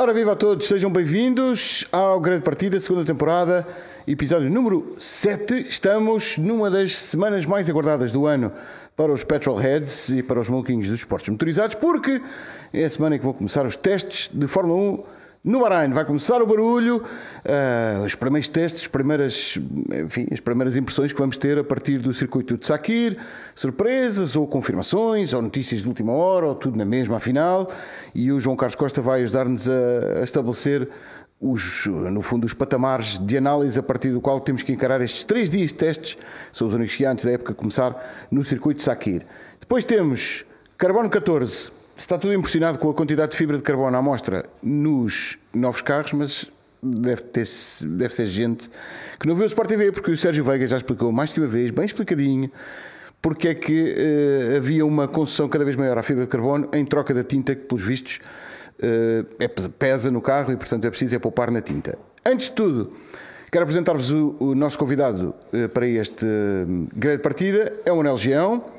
Ora, viva a todos, sejam bem-vindos ao Grande Partida, segunda temporada, episódio número 7. Estamos numa das semanas mais aguardadas do ano para os Petrolheads e para os maluquinhos dos esportes motorizados, porque é a semana em que vão começar os testes de Fórmula 1 no Bahrein. Vai começar o barulho, uh, os primeiros testes, as primeiras, enfim, as primeiras impressões que vamos ter a partir do circuito de Sakir, surpresas ou confirmações, ou notícias de última hora, ou tudo na mesma afinal. E o João Carlos Costa vai ajudar-nos a, a estabelecer os, no fundo, os patamares de análise a partir do qual temos que encarar estes três dias de testes, são os únicos antes da época começar no circuito de Sakir. Depois temos Carbono 14, está tudo impressionado com a quantidade de fibra de carbono à amostra nos novos carros, mas deve, ter, deve ser gente que não viu o Sport TV, porque o Sérgio Veiga já explicou mais que uma vez, bem explicadinho, porque é que uh, havia uma concessão cada vez maior à fibra de carbono em troca da tinta que, pelos vistos, uh, é, pesa no carro e, portanto, é preciso é poupar na tinta. Antes de tudo, quero apresentar-vos o, o, nosso convidado uh, para este grande partida, é o Manel Geão.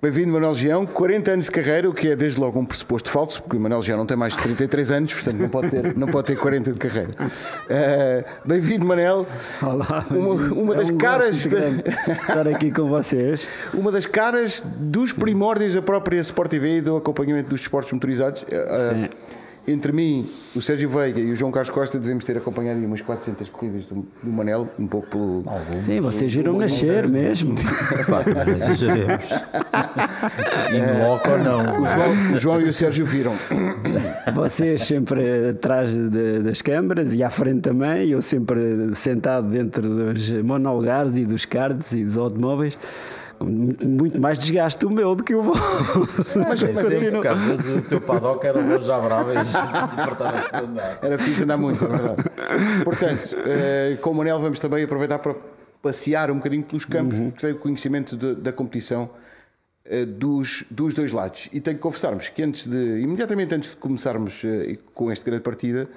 Bem-vindo, Manuel Gião. 40 anos de carreira, o que é desde logo um pressuposto falso, porque o Manuel Gião não tem mais de 33 anos, portanto não pode ter, não pode ter 40 de carreira. Uh, Bem-vindo, Manel. Olá. Uma, uma das é um caras. De... Estar aqui com vocês. Uma das caras dos primórdios da própria Sport TV e do acompanhamento dos esportes motorizados. Uh, entre mim, o Sérgio Veiga e o João Carlos Costa devemos ter acompanhado umas 400 corridas do, do Manel, um pouco pelo. Algumas. Sim, vocês viram nascer mesmo. Exageremos. In loco ou não. O João, o João, e o Sérgio viram. Vocês sempre atrás de, das câmaras e à frente também, eu sempre sentado dentro dos monolugares e dos cards e dos automóveis muito mais desgaste o meu do que o vosso. Mas, mas é porque às vezes o teu paddock era longe já bravo e fartava-se de andar. Era preciso andar muito, é verdade. Portanto, eh, com o Manel vamos também aproveitar para passear um bocadinho pelos campos, uhum. porque tem o conhecimento de, da competição eh, dos, dos dois lados. E tenho que confessarmos que antes de, imediatamente antes de começarmos eh, com esta grande partida,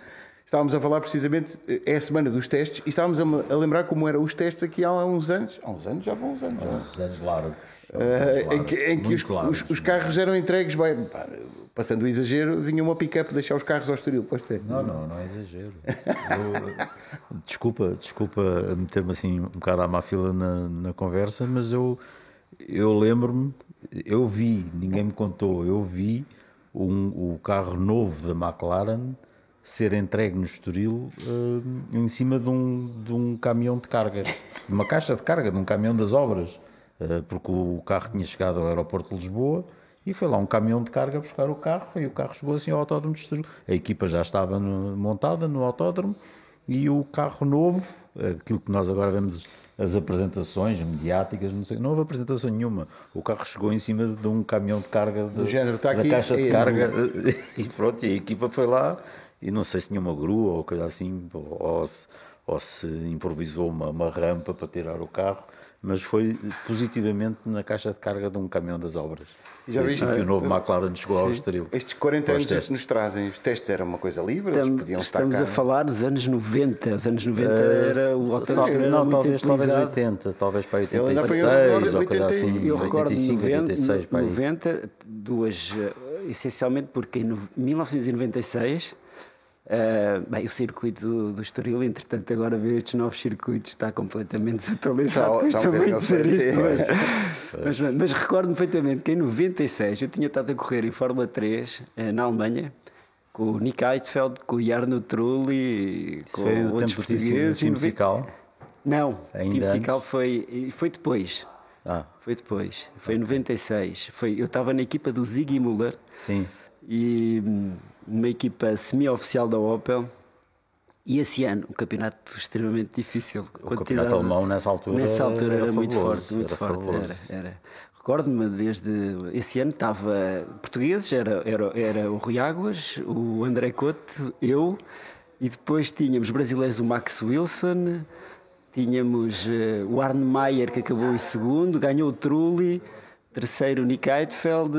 estávamos a falar precisamente, é a semana dos testes, e estávamos a, a, lembrar como eram os testes aqui há uns anos. Há uns anos, já vão uns anos. Há uns anos largos. Uh, em que, em que os, os, os, carros eram entregues, bem, passando o exagero, vinha uma pick-up deixar os carros ao estoril. Não, não, não é exagero. Eu, desculpa, desculpa meter-me assim um bocado à má fila na, na conversa, mas eu, eu lembro-me, eu vi, ninguém me contou, eu vi um, o carro novo da McLaren ser entregue no Estoril uh, em cima de um, de um caminhão de carga, uma caixa de carga de um caminhão das obras, uh, porque o carro tinha chegado ao aeroporto de Lisboa e foi lá um caminhão de carga buscar o carro e o carro chegou assim ao autódromo de Estoril. A equipa já estava no, montada no autódromo e o carro novo, aquilo que nós agora vemos as apresentações mediáticas, não sei, não houve apresentação nenhuma. O carro chegou em cima de um caminhão de carga de, género, está da aqui, caixa de carga e pronto, e a equipa foi lá e não sei se tinha uma grua ou coisa assim, ou se, ou se improvisou uma, uma, rampa para tirar o carro, mas foi positivamente na caixa de carga de um caminhão das obras. E já viste que o novo McLaren chegou sim. ao exterior. Estes 40 anos testes. nos trazem, os testes eram uma coisa livre, Estamos, podiam estamos a falar dos anos 90, os anos 90 uh, era o hotel era Não, talvez, talvez 80, talvez para 86 ou coisa assim, eu recordo 85, 90, 86 para 90, duas, eh, essencialmente porque em 1996 Uh, bem, o circuito do, do Estoril, entretanto, agora ver estes novos circuitos está completamente desatualizado. Custa tá, muito dizer isto, mas, mas, mas recordo-me perfeitamente que em 96 eu tinha estado a correr em Fórmula 3 uh, eh, na Alemanha com o Nick Heidfeld, com o Jarno Trulli, com foi o outros portugueses. Time musical? Não, o time musical foi, foi depois. Ah. Foi depois, foi em 96. Foi, eu estava na equipa do Ziggy Muller. Sim. E hum, uma equipa semi-oficial da Opel. E esse ano, um campeonato extremamente difícil. O campeonato alemão nessa altura, nessa altura era, era muito forte, muito era forte. Era, era. Recordo-me desde esse ano estava portugueses, era, era, era o Rui Águas, o André Couto, eu, e depois tínhamos brasileiros o Max Wilson, tínhamos uh, o Arne Meyer que acabou em segundo, ganhou o Trulli, terceiro o Nick Heidfeld,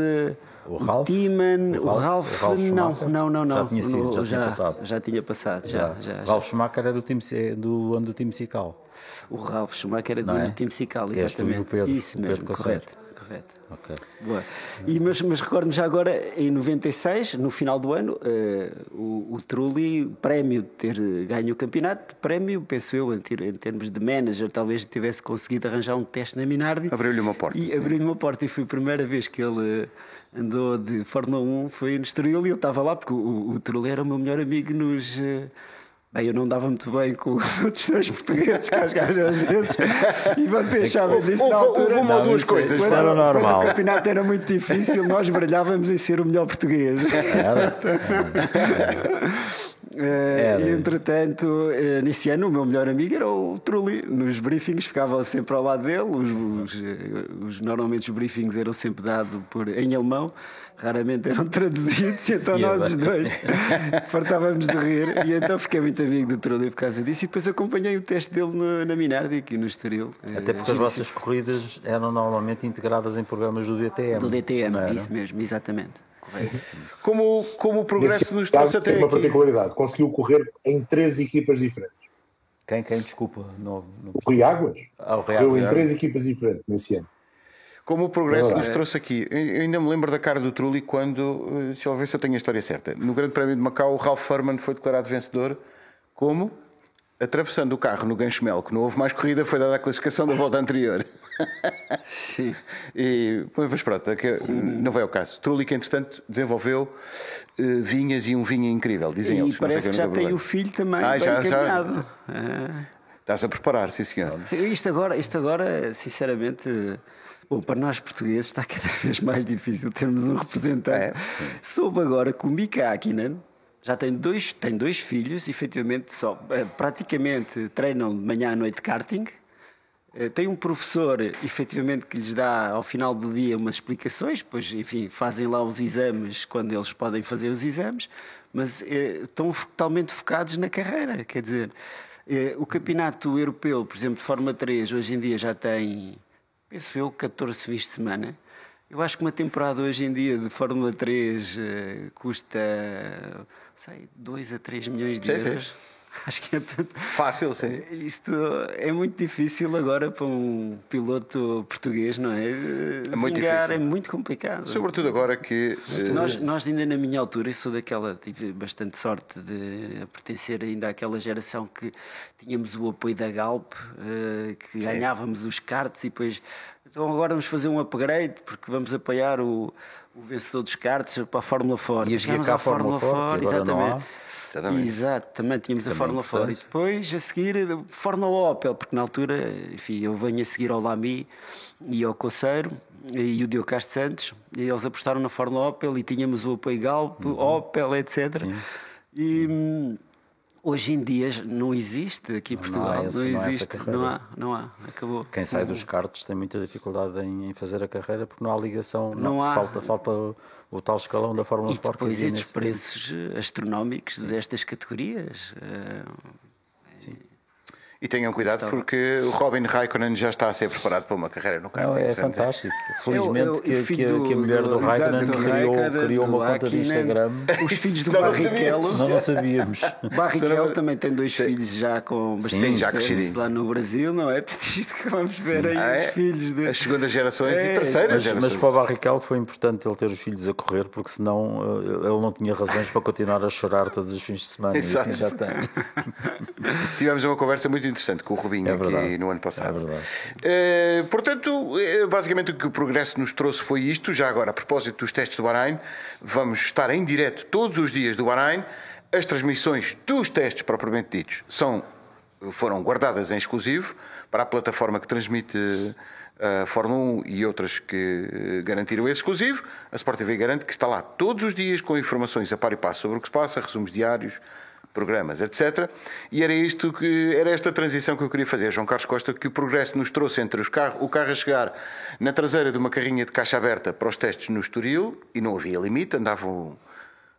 o Ralph? Timan, o, Ralph, o Ralph não, não, não, não. Já tinha sido, já, já, tinha passado. Já tinha passado, já. já, já Ralph Schumacher era do, time, do do time Cical. O Ralph Schumacher era do, é? do time Cical, exatamente. E o Pedro, Isso mesmo, Pedro correto, correto. correto. Ok. Boa. E, mas mas recordo-me já agora, em 96, no final do ano, eh, o, o Trulli, prémio de ter ganho o campeonato, prémio, penso eu, em, ter- em termos de manager, talvez tivesse conseguido arranjar um teste na Minardi. Abriu-lhe uma porta. E abriu-lhe uma porta e foi a primeira vez que ele eh, andou de Fórmula 1, foi no Estoril e eu estava lá porque o, o Trulli era o meu melhor amigo nos... eh, Bem, eu não dava muito bem com os outros dois portugueses, que às vezes, e vocês sabem Houve- disso na altura. houve uma ou duas é- coisas. isso era normal. O campeonato era muito difícil, nós brilhávamos em ser o melhor português. Era? Eh, Era. E entretanto, eh, nesse ano, o meu melhor amigo era o Trulli. Nos briefings ficava sempre ao lado dele. Os, os, eh, os- normalmente os briefings eram sempre dados por, em alemão, raramente eram traduzidos. Então E nós os dois fartávamos de rir. E então fiquei muito amigo do Trulli por causa disso. E depois acompanhei o teste dele no- na Minardi, aqui no Estoril. Eh, Até porque as vossas corridas eram normalmente integradas em programas do DTM. Do DTM, isso mesmo, exatamente. Correto. Como, como o progresso nos trouxe tem até uma aqui. particularidade. Conseguiu correr em três equipas diferentes. Quem, quem, desculpa, não, não... O Rui Águas Ah, o correu em três equipas diferentes nesse ano. Como o progresso É nos verdade. trouxe aqui. Eu ainda me lembro da cara do Trulli quando, eh, deixa eu ver se eu tenho a história certa. No Grande Prémio de Macau, o Ralph Furman foi declarado vencedor como atravessando o carro no gancho mel, que não houve mais corrida, foi dada a classificação da volta anterior. Sim. E, mas pronto, é não vai ao caso. Trulli, que entretanto desenvolveu eh, vinhas e um vinho incrível, dizem E eles. Sei parece que já tem o filho também Ah, já- já. encaminhado. Ah. Estás a preparar, sim senhor. Isto agora, isto agora, sinceramente, bom, para nós portugueses está cada vez mais difícil termos um representante. É, Soube agora que o Mika Hakkinen já tem dois, tem dois filhos, efetivamente, só, eh, praticamente treinam de manhã à noite karting. Eh, Tem um professor, efetivamente, que lhes dá ao final do dia umas explicações, pois, enfim, fazem lá os exames quando eles podem fazer os exames, mas eh, estão totalmente focados na carreira. Quer dizer, o campeonato europeu, por exemplo, de Fórmula 3, hoje em dia já tem, penso eu, 14 fins de semana. Eu acho que uma temporada hoje em dia de Fórmula 3 eh, custa, sei, 2 a 3 milhões de Sim, sim. euros. Acho que é tanto. Fácil, sim. Isto é muito difícil agora para um piloto português, não é? É muito Vingar difícil. É muito complicado. Sobretudo agora que. eh, Nós, nós ainda na minha altura, eu sou daquela, tive bastante sorte de pertencer ainda àquela geração que tínhamos o apoio da Galp, eh, que ganhávamos os karts e depois, então agora vamos fazer um upgrade porque vamos apoiar o, o vencedor dos karts para a Fórmula Ford. E Chegámos à a Fórmula Ford, exatamente. Exatamente. Exato, também tínhamos a Também Fórmula Ford. E depois, a seguir, a Fórmula Opel, porque na altura, enfim, eu venho a seguir ao Lamy e ao Coceiro e o Diogo Castro Santos, e eles apostaram na Fórmula Opel e tínhamos o apoio Galp, Uhum. Opel, etc. E hum, hoje em dia não existe aqui em Não Portugal, não, esse- não existe, carreira. não há, não há, acabou. Quem sai dos karts tem muita dificuldade em, em fazer a carreira porque não há ligação, Não há. falta, falta o, o tal escalão da Fórmula E Sport que depois estes preços eh, astronómicos destas categorias. eh, E tenham cuidado porque o Robin Raikkonen já está a ser preparado para uma carreira no. Não, é portanto, fantástico. Felizmente Eu- eu- que, o filho que, a- que a do- mulher do, do- Raikkonen do criou, Raikkonen, criou do uma conta de. Instagram. Os filhos do Senão não sabíamos. Barrichello. Senão não sabíamos. Barrichello também tem dois filhos já com bastante Sim, já sucesso crescidinho. lá no Brasil, não é? Isto que vamos ver aí, Ah, os é? filhos de... As segundas gerações É, e terceiras Mas, gerações. mas para o Barrichello foi importante ele ter os filhos a correr, porque senão eh, ele não tinha razões para continuar a chorar todos os fins de semana. E Exato. assim já tem. Tivemos uma conversa muito interessante com o Rubinho É aqui no ano passado. É. Eh, portanto, eh, basicamente o que o progresso nos trouxe foi isto. Já agora, a propósito dos testes do Bahrein, vamos estar em direto todos os dias do Bahrein. As transmissões dos testes propriamente ditos são, foram guardadas em exclusivo para a plataforma que transmite eh, a Fórmula 1 e outras que garantiram esse exclusivo. A Sport TV garante que está lá todos os dias com informações a par e passo sobre o que se passa, resumos diários, programas, etc. E era isto que era esta transição que eu queria fazer, João Carlos Costa, que o progresso nos trouxe entre os carros, o carro a chegar na traseira de uma carrinha de caixa aberta para os testes no Estoril e não havia limite, andavam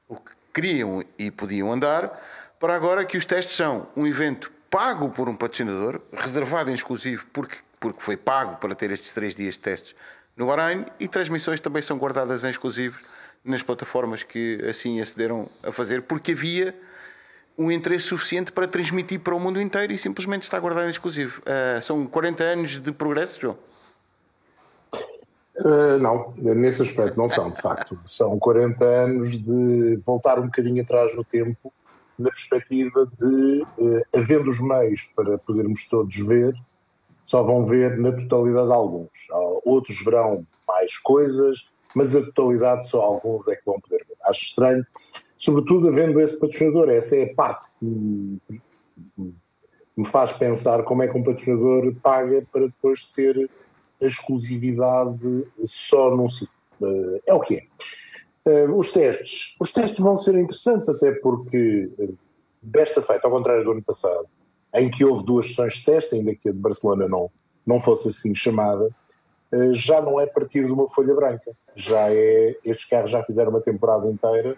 o que queriam e podiam andar, para agora que os testes são um evento pago por um patrocinador, reservado em exclusivo porque, porque foi pago para ter estes três dias de testes no Bahrein e transmissões também são guardadas em exclusivo nas plataformas que assim acederam a fazer, porque havia um interesse suficiente para transmitir para o mundo inteiro e simplesmente está guardado em exclusivo. Ah, são 40 anos de progresso, João. Uh, não, nesse aspecto não são, de facto. São 40 anos de voltar um bocadinho atrás no tempo, na perspectiva de, uh, havendo os meios para podermos todos ver, só vão ver na totalidade alguns. Outros verão mais coisas, mas a totalidade só alguns é que vão poder ver. Acho estranho, sobretudo havendo esse patrocinador. Essa é a parte que me, faz pensar como é que um patrocinador paga para depois ter a exclusividade só num sítio. Eh, é o que é. Eh, os testes. Os testes vão ser interessantes, até porque eh, desta feita, ao contrário do ano passado, em que houve duas sessões de teste, ainda que a de Barcelona não, não fosse assim chamada, já não é partir de uma folha branca. Já é, estes carros já fizeram uma temporada inteira,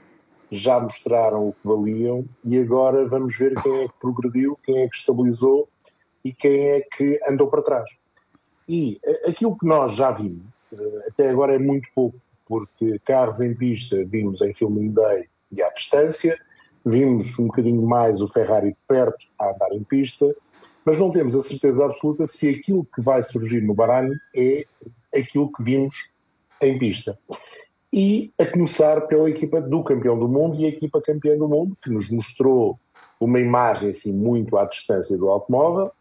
já mostraram o que valiam e agora vamos ver quem é que progrediu, quem é que estabilizou e quem é que andou para trás. E aquilo que nós já vimos, eh, até agora é muito pouco, porque carros em pista vimos em Filming Day e à distância, vimos um bocadinho mais o Ferrari de perto a andar em pista, mas não temos a certeza absoluta se aquilo que vai surgir no Bahrein é aquilo que vimos em pista. E a começar pela equipa do campeão do mundo e a equipa campeã do mundo, que nos mostrou uma imagem assim muito à distância do automóvel,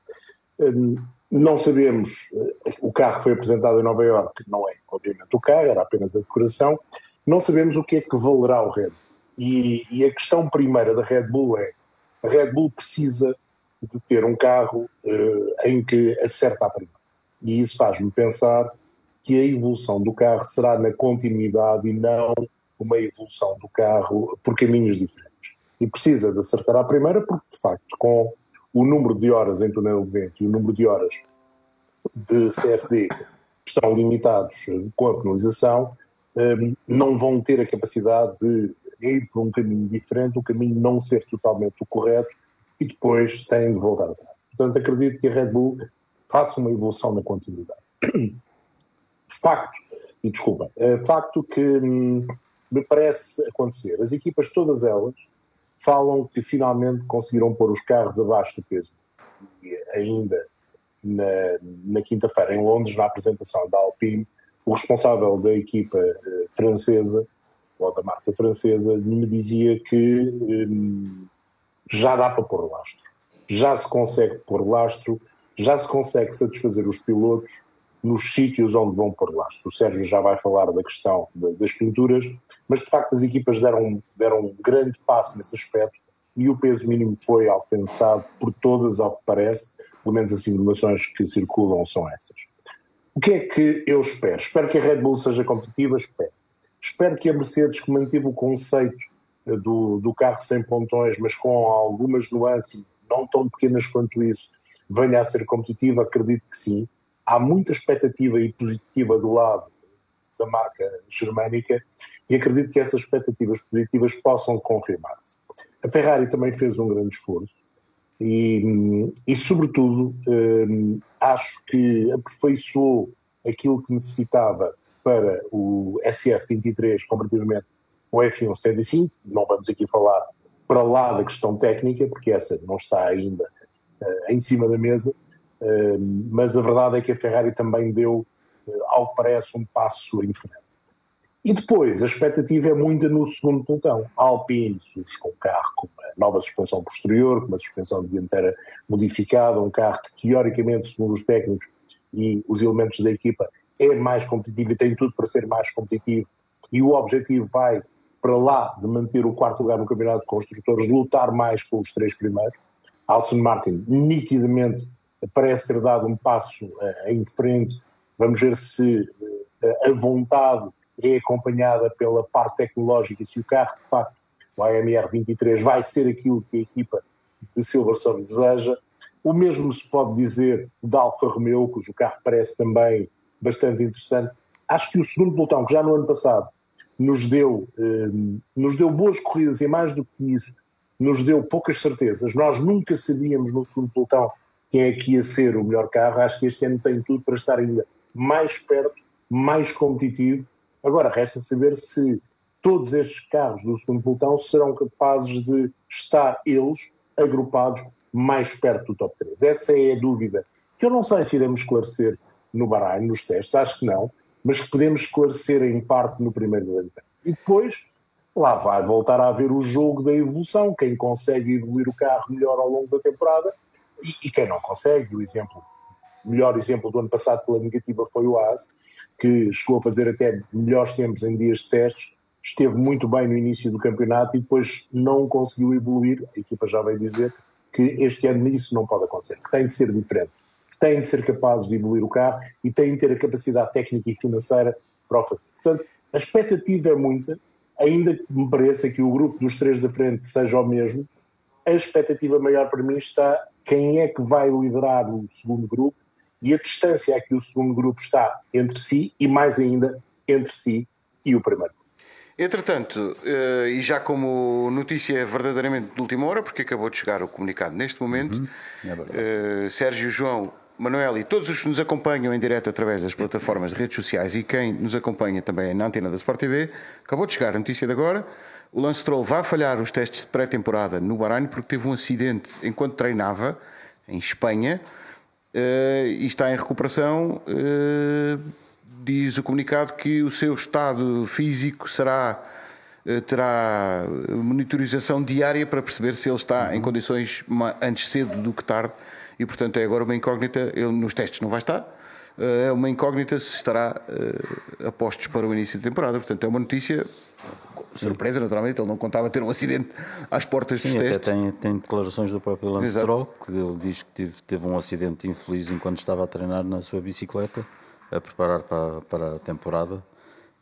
hum, não sabemos, eh, o carro foi apresentado em Nova Iorque não é, obviamente, o carro, era apenas a decoração. Não sabemos o que é que valerá o Red. E, e a questão primeira da Red Bull é: a Red Bull precisa de ter um carro uh, em que acerta a primeira. E isso faz-me pensar que a evolução do carro será na continuidade e não uma evolução do carro por caminhos diferentes. E precisa de acertar à primeira, porque de facto, com o número de horas em túnel de vento e o número de horas de CFD estão limitados com a penalização, hum, não vão ter a capacidade de ir por um caminho diferente, o caminho não ser totalmente o correto e depois têm de voltar atrás. Portanto, acredito que a Red Bull faça uma evolução na continuidade. Facto, e desculpa, é facto que hum, me parece acontecer, as equipas todas elas falam que finalmente conseguiram pôr os carros abaixo do peso. E ainda na, na quinta-feira, em Londres, na apresentação da Alpine, o responsável da equipa eh, francesa, ou da marca francesa, me dizia que hum, já dá para pôr lastro. Já se consegue pôr lastro, já se consegue satisfazer os pilotos nos sítios onde vão pôr lastro. O Sérgio já vai falar da questão de, das pinturas, mas de facto as equipas deram, deram um grande passo nesse aspecto e o peso mínimo foi alcançado por todas, ao que parece, pelo menos as informações que circulam são essas. O que é que eu espero? Espero que a Red Bull seja competitiva, espero. Espero que a Mercedes, que manteve o conceito eh, do, do carro sem pontões, mas com algumas nuances, não tão pequenas quanto isso, venha a ser competitiva, acredito que sim. Há muita expectativa e positiva do lado da marca germânica e acredito que essas expectativas positivas possam confirmar-se. A Ferrari também fez um grande esforço e, e sobretudo, hum, acho que aperfeiçoou aquilo que necessitava para o SF23 comparativamente ao F175. Não vamos aqui falar para lá da questão técnica, porque essa não está ainda uh, em cima da mesa, mas a verdade é que a Ferrari também deu, uh, ao que parece, um passo em frente. E depois, a expectativa é muita no segundo pelotão. Alpine com um carro com uma nova suspensão posterior, com uma suspensão dianteira modificada, um carro que, teoricamente, segundo os técnicos e os elementos da equipa, é mais competitivo e tem tudo para ser mais competitivo. E o objetivo vai para lá de manter o quarto lugar no Campeonato de Construtores, lutar mais com os três primeiros. Alson Martin, nitidamente, parece ter dado um passo uh, em frente. Vamos ver se uh, a vontade é acompanhada pela parte tecnológica e se o carro, de facto, o AMR 23, vai ser aquilo que a equipa de Silverstone deseja. O mesmo se pode dizer da Alfa Romeo, cujo carro parece também bastante interessante. Acho que o segundo pelotão, que já no ano passado nos deu, eh, nos deu boas corridas e mais do que isso, nos deu poucas certezas. Nós nunca sabíamos no segundo pelotão quem é que ia ser o melhor carro. Acho que este ano tem tudo para estar ainda mais perto, mais competitivo Agora, resta saber se todos estes carros do segundo pelotão serão capazes de estar eles agrupados mais perto do top 3. Essa é a dúvida que eu não sei se iremos esclarecer no Bahrein, nos testes, acho que não, mas que podemos esclarecer em parte no primeiro grande. E depois, lá vai voltar a haver o jogo da evolução, quem consegue evoluir o carro melhor ao longo da temporada e, e quem não consegue. O exemplo, melhor exemplo do ano passado pela negativa foi o AS, que chegou a fazer até melhores tempos em dias de testes, esteve muito bem no início do campeonato e depois não conseguiu evoluir. A equipa já veio dizer que este ano isso não pode acontecer, que tem de ser diferente, que têm de ser capazes de evoluir o carro e têm de ter a capacidade técnica e financeira para o fazer. Portanto, a expectativa é muita, ainda que me pareça que o grupo dos três da frente seja o mesmo, a expectativa maior para mim está quem é que vai liderar o segundo grupo e a distância a que o segundo grupo está entre si e mais ainda entre si e o primeiro. Entretanto, eh, e já como notícia verdadeiramente de última hora, porque acabou de chegar o comunicado neste momento, uhum. é Sérgio João Manuel e todos os que nos acompanham em direto através das plataformas de redes sociais e quem nos acompanha também na antena da Sport TV, acabou de chegar a notícia de agora. O Lance Stroll vai falhar os testes de pré-temporada no Bahrein porque teve um acidente enquanto treinava em Espanha uh, e está em recuperação. Uh, diz o comunicado que o seu estado físico será uh, terá monitorização diária para perceber se ele está uhum. em condições antes cedo do que tarde e portanto é agora uma incógnita. Ele nos testes não vai estar é uma incógnita se estará uh, a postos para o início da temporada. Portanto, é uma notícia surpresa, naturalmente. Ele não contava ter um acidente às portas Sim, dos até testes. Tem, tem declarações do próprio Lance Stroll, que ele diz que teve, teve um acidente infeliz enquanto estava a treinar na sua bicicleta, a preparar para, para a temporada.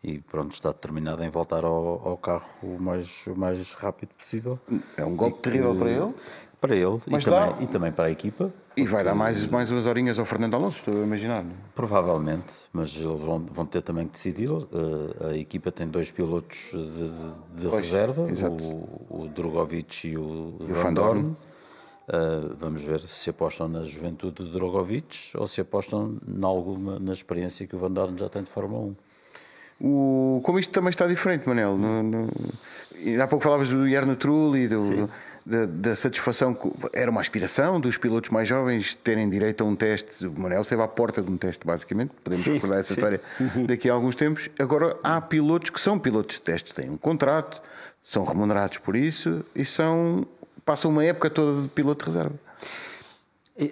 E pronto, está determinado em voltar ao, ao carro o mais, o mais rápido possível. É um golpe terrível para ele. Para ele e também, e também, para a equipa. E vai dar mais, mais umas horinhas ao Fernando Alonso, estou a imaginar. Provavelmente, mas eles vão, vão ter também que decidir. Uh, a equipa tem dois pilotos de, de pois, reserva, o, o Drogovic e o, e Van Dorn. Uh, vamos ver se apostam na juventude de Drogovic ou se apostam em alguma, na experiência que o Van Dorn já tem de Fórmula 1. O, como isto também está diferente, Manel. No, no, há pouco falavas do Jarno Trulli, do, Sim da, da, satisfação, era uma aspiração dos pilotos mais jovens terem direito a um teste. O Manel esteve à porta de um teste, basicamente. Podemos sim, recordar essa sim. história uhum. daqui a alguns tempos. Agora, há pilotos que são pilotos de testes, têm um contrato, são remunerados por isso e são, passam uma época toda de piloto de reserva.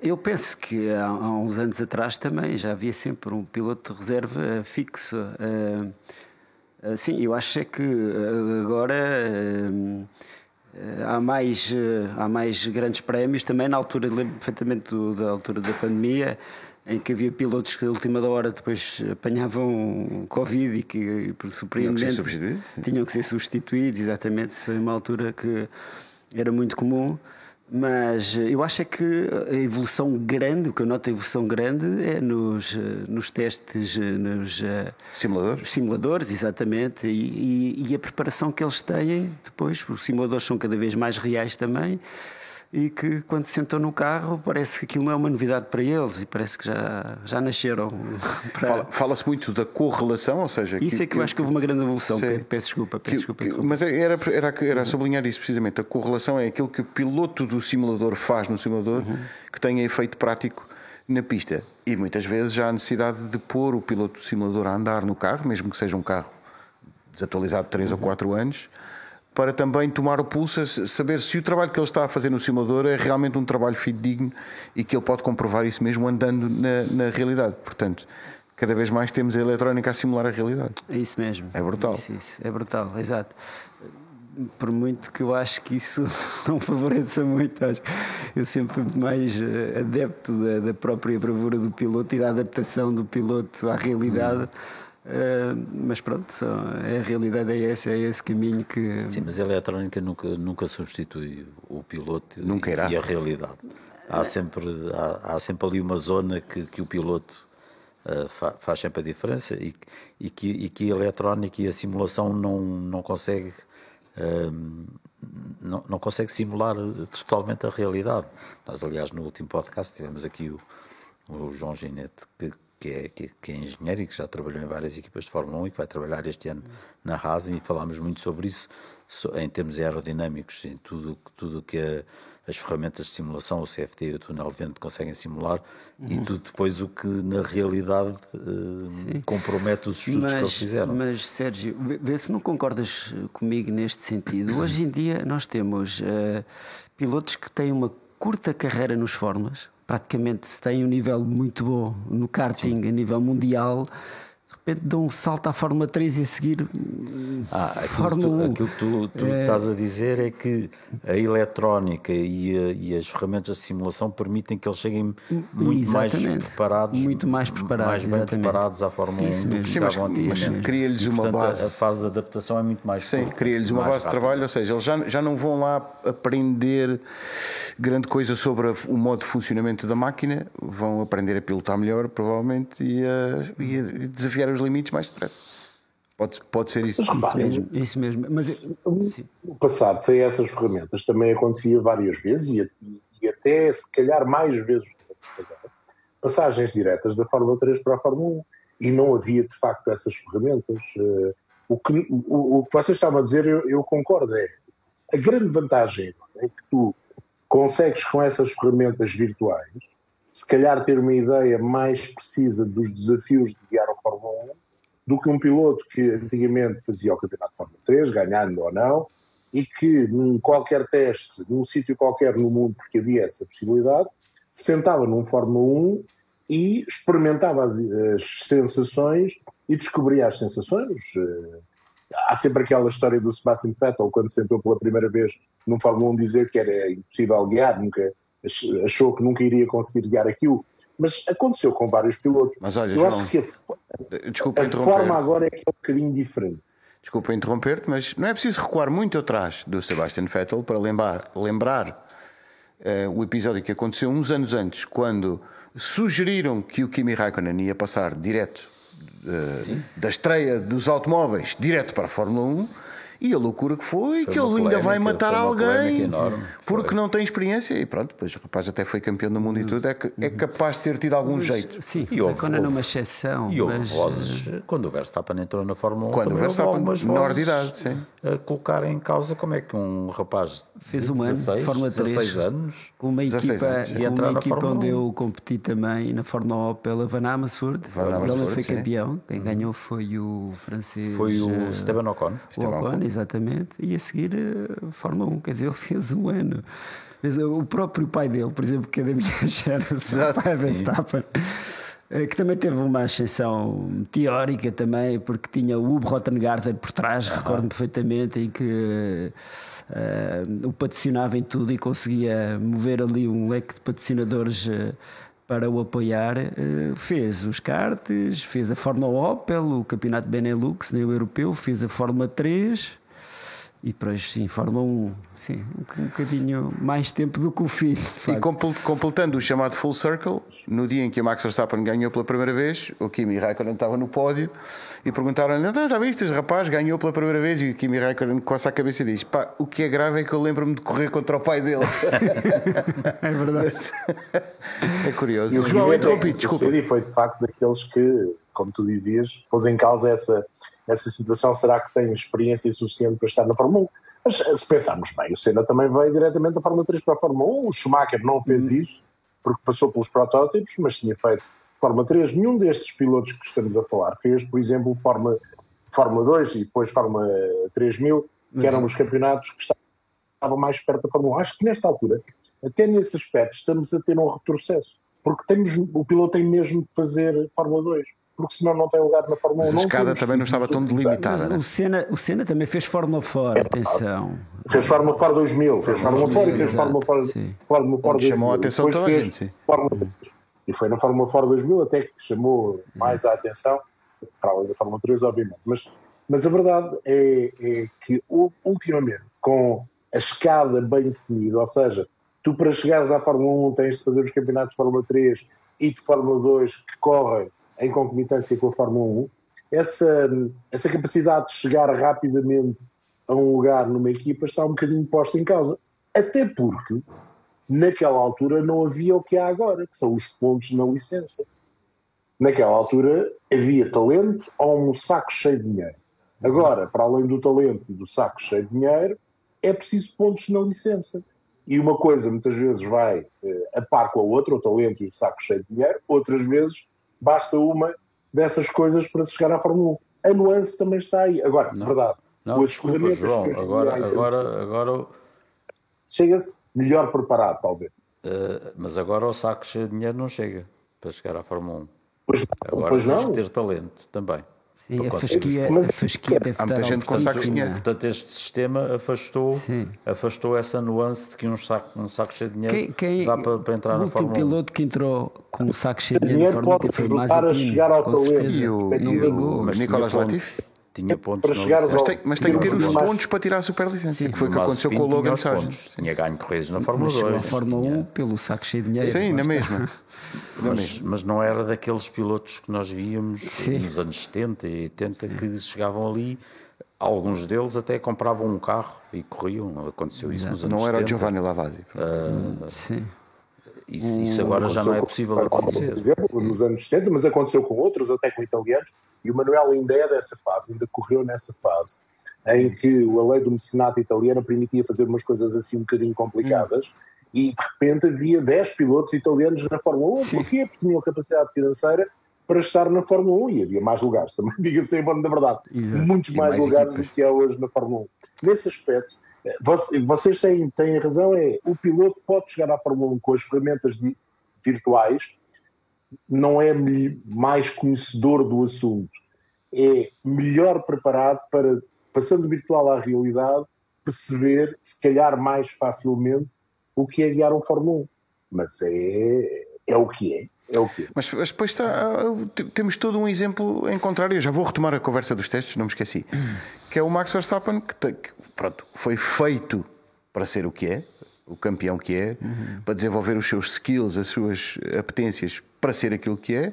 Eu penso que há, há, uns anos atrás também já havia sempre um piloto de reserva fixo. Uh, uh, sim, eu acho é que agora. Uh, eh, há mais, eh, há mais grandes prémios também na altura, lembro perfeitamente do, da altura da pandemia, em que havia pilotos que, da última hora, depois apanhavam Covid e que, por surpreendente, tinham que ser substituídos. Exatamente, foi uma altura que era muito comum. Mas eh, eu acho é que a evolução grande, o que eu noto a evolução grande é nos, eh, nos testes, eh, nos simuladores, simuladores exatamente, e, e, e a preparação que eles têm depois, os simuladores são cada vez mais reais também, e que quando sentam no carro parece que aquilo não é uma novidade para eles e parece que já, já nasceram. Para... Fala-se muito da correlação, ou seja. Isso que, é que, eu acho que houve uma grande evolução. Peço desculpa, peço desculpa, desculpa. Mas era, era, era sublinhar isso precisamente. A correlação é aquilo que o piloto do simulador faz no simulador uhum. que tenha efeito prático na pista. E muitas vezes já há necessidade de pôr o piloto do simulador a andar no carro, mesmo que seja um carro desatualizado de 3 uhum. ou 4 anos para também tomar o pulso, saber se o trabalho que ele está a fazer no simulador é realmente um trabalho fidedigno e que ele pode comprovar isso mesmo andando na, na realidade. Portanto, cada vez mais temos a eletrónica a simular a realidade. É isso mesmo. É brutal. Isso, isso. É brutal, exato. Por muito que eu acho que isso não favoreça muito, eu sempre mais eh, adepto da, da própria bravura do piloto e da adaptação do piloto à realidade. Hum Uh, mas pronto, só, a realidade é essa, é esse caminho que. Sim, mas a eletrónica nunca, nunca substitui o piloto nunca irá. e a realidade. Há sempre, há, há sempre ali uma zona que, que o piloto uh, fa, faz sempre a diferença e, e, que, e que a eletrónica e a simulação não, não consegue. Uh, não, não consegue simular totalmente a realidade. Nós, aliás, no último podcast tivemos aqui o, o João Ginete, que, que é, que, que, é engenheiro e que já trabalhou em várias equipas de Fórmula 1 e que vai trabalhar este ano na Haas e falámos muito sobre isso, em termos aerodinâmicos, em tudo tudo que a, as ferramentas de simulação, o CFD e o túnel de vento conseguem simular e tudo depois o que na realidade uh, compromete os estudos mas, que eles fizeram. Mas, Sérgio, vê, se não concordas comigo neste sentido. Hoje em dia nós temos uh, pilotos que têm uma curta carreira nos fórmulas, praticamente se têm um nível muito bom no karting Sim. a nível mundial repente dão um salto à Fórmula 3 e a seguir ah, aquilo Fórmula tu, 1. Aquilo que tu, tu é... estás a dizer é que a eletrónica e, a, e, as ferramentas de simulação permitem que eles cheguem muito exatamente. mais preparados, muito mais preparados, mais bem exatamente. preparados à Fórmula 1 do que. Cria-lhes uma base. A, fase de adaptação é muito mais Sim, cria-lhes uma base rápido. de trabalho, ou seja, eles já, já não vão lá aprender grande coisa sobre o modo de funcionamento da máquina, vão aprender a pilotar melhor, provavelmente, e a, e a desafiar os limites mais depressa. Pode, pode ser isso. Isso mesmo. Isso mesmo. Mas, no passado, sem essas ferramentas, também acontecia várias vezes e, e até se calhar mais vezes passagens diretas da Fórmula 3 para a Fórmula 1 e não havia de facto essas ferramentas. Eh, o que, o, o que vocês estavam a dizer, eu, eu concordo, é a grande vantagem é que tu consegues com essas ferramentas virtuais se calhar ter uma ideia mais precisa dos desafios de guiar a Fórmula 1 do que um piloto que antigamente fazia o Campeonato de Fórmula 3, ganhando ou não, e que num qualquer teste, num sítio qualquer no mundo, porque havia essa possibilidade, se sentava num Fórmula 1 e experimentava as, as sensações e descobria as sensações. Eh, há sempre aquela história do Sebastian Vettel, quando sentou pela primeira vez num Fórmula 1, dizer que era impossível guiar, nunca achou que nunca iria conseguir guiar aquilo. Mas aconteceu com vários pilotos. Mas olha, Eu João, acho que a, Desculpa a forma agora é que é um bocadinho diferente. Desculpa interromper-te, mas não é preciso recuar muito atrás do Sebastian Vettel para lembrar, lembrar uh, o episódio que aconteceu uns anos antes, quando sugeriram que o Kimi Raikkonen ia passar direto uh, da estreia dos automóveis direto para a Fórmula 1 e a loucura que foi, foi que ele ainda vai matar alguém porque foi. não tem experiência. E pronto, depois o rapaz até foi campeão do mundo e tudo. É, é capaz de ter tido algum mas, jeito. Sim, e houve, quando é numa exceção. E houve mas... vozes, quando o Verstappen entrou na Fórmula 1, quando o Verstappen, menor de idade, sim. a colocar em causa como é que um rapaz fez um ano, 16, Fórmula 3, 16 anos, com uma equipa, com uma equipa onde eu competi também na Fórmula 1 pela Van Amersfoort. Van Amersfoort foi campeão. Quem ganhou foi o francês. Foi o uh, Esteban Ocon. O Ocon, exatamente. E a seguir uh, Fórmula 1, quer dizer, ele fez um ano. O próprio pai dele, por exemplo, que é da minha geração, o pai Verstappen eh, que também teve uma ascensão teórica também, porque tinha o Hugo Rottengarter por trás, uhum. recordo-me perfeitamente, em que uh, o patrocinava em tudo e conseguia mover ali um leque de patrocinadores uh, para o apoiar. Uh, fez os karts, fez a Fórmula Opel, o Campeonato Benelux, nem o Europeu, fez a Fórmula 3, e depois, sim, Fórmula 1, sim, um, um bocadinho mais tempo do que o filho. E completando o chamado full circle, no dia em que o Max Verstappen ganhou pela primeira vez, o Kimi Raikkonen estava no pódio e perguntaram-lhe: então, já viste, o rapaz ganhou pela primeira vez? E o Kimi Raikkonen coça a cabeça e diz: pá, o que é grave é que eu lembro-me de correr contra o pai dele. é verdade. é curioso. E o João, interrompi, desculpa. E foi de facto daqueles que, como tu dizias, pôs em causa essa essa situação, será que tem experiência suficiente para estar na Fórmula 1? Mas eh, se pensarmos bem, o Senna também veio diretamente da Fórmula 3 para a Fórmula 1, o Schumacher não fez uhum. isso, porque passou pelos protótipos, mas tinha feito Fórmula 3. Nenhum destes pilotos que estamos a falar fez, por exemplo, Fórmula, Fórmula 2 e depois Fórmula 3000, que eram os campeonatos que estavam mais perto da Fórmula 1. Acho que nesta altura, até nesse aspecto, estamos a ter um retrocesso, porque temos, o piloto tem mesmo de fazer Fórmula 2 porque senão não tem lugar na Fórmula 1. Mas a escada também não estava tão delimitada. Né? O, Senna, o Senna também fez Fórmula Ford, é, atenção. Fez Fórmula Ford 2000, fez Fórmula Ford e fez Fórmula Ford, Fórmula Ford 2000. Chamou a atenção Depois toda a gente. Fórmula, e foi na Fórmula Ford 2000 até que chamou mais a atenção, para além da Fórmula 3, obviamente. Mas, mas a verdade é, é que ultimamente, com a escada bem definida, ou seja, tu para chegares à Fórmula 1 tens de fazer os campeonatos de Fórmula 3 e de Fórmula 2 que correm em concomitância com a Fórmula 1, essa, essa capacidade de chegar rapidamente a um lugar numa equipa está um bocadinho posta em causa. Até porque, naquela altura, não havia o que há agora, que são os pontos na licença. Naquela altura havia talento ou um saco cheio de dinheiro. Agora, para além do talento e do saco cheio de dinheiro, é preciso pontos na licença. e uma coisa muitas vezes vai uh, a par com a outra, o talento e o saco cheio de dinheiro, outras vezes basta uma dessas coisas para se chegar à Fórmula 1. A nuance também está aí. Agora, não, verdade, não, desculpa, João, agora, agora, agora... chega-se melhor preparado, talvez. Uh, mas agora o saco cheio de dinheiro não chega para chegar à Fórmula 1. Pois, agora pois de ter talento também. Sim, a fasquia, a fasquia deve Há muita gente com saco de dinheiro. Portanto, este sistema afastou, afastou essa nuance de que um saco, um saco cheio de dinheiro quem, quem, dá para, para entrar na Fórmula 1. O piloto que entrou com um saco cheio de dinheiro, dinheiro pode ajudar a chegar ao talento. E o, e o, mas Nicolas Latifi? Tinha pontos para chegar mas, tem, mas tem que ter os pontos para tirar a superlicença, Sim. que foi o que aconteceu com o Logan Sargent. Tinha ganho corridas na Fórmula 2. Na Fórmula 1 pelo saco cheio de dinheiro. Sim, na mesma. mas, mas, não era daqueles pilotos que nós víamos Sim. nos anos 70 e 80 que chegavam ali. Alguns deles até compravam um carro e corriam. Aconteceu isso nos anos Não 70. era o Giovanni Lavazzi. Uh, Sim. Isso, isso, agora já não é possível acontecer. Por exemplo, nos anos 70, mas aconteceu com outros, até com italianos, e o Manuel ainda é dessa fase, ainda correu nessa fase, em que a lei do mecenato italiano permitia fazer umas coisas assim um bocadinho complicadas, hum. e de repente havia 10 pilotos italianos na Fórmula 1. Sim. Porquê? Porque tinham capacidade financeira para estar na Fórmula 1 e havia mais lugares também, diga-se em bom da verdade, Exato. muitos mais, mais lugares equipas. do que há hoje na Fórmula 1. Nesse aspecto, vocês têm, têm razão, é o piloto pode chegar à Fórmula 1 com as ferramentas de, virtuais, não é mais conhecedor do assunto, é melhor preparado para, passando virtual à realidade, perceber, se calhar mais facilmente, o que é guiar um Fórmula 1. Mas é, é o que é. É o é. Mas, mas depois está, temos todo um exemplo em contrário. Eu já vou retomar a conversa dos testes, não me esqueci. Que é o Max Verstappen, que, que pronto, foi feito para ser o que é, o campeão que é, uhum. para desenvolver os seus skills, as suas apetências para ser aquilo que é,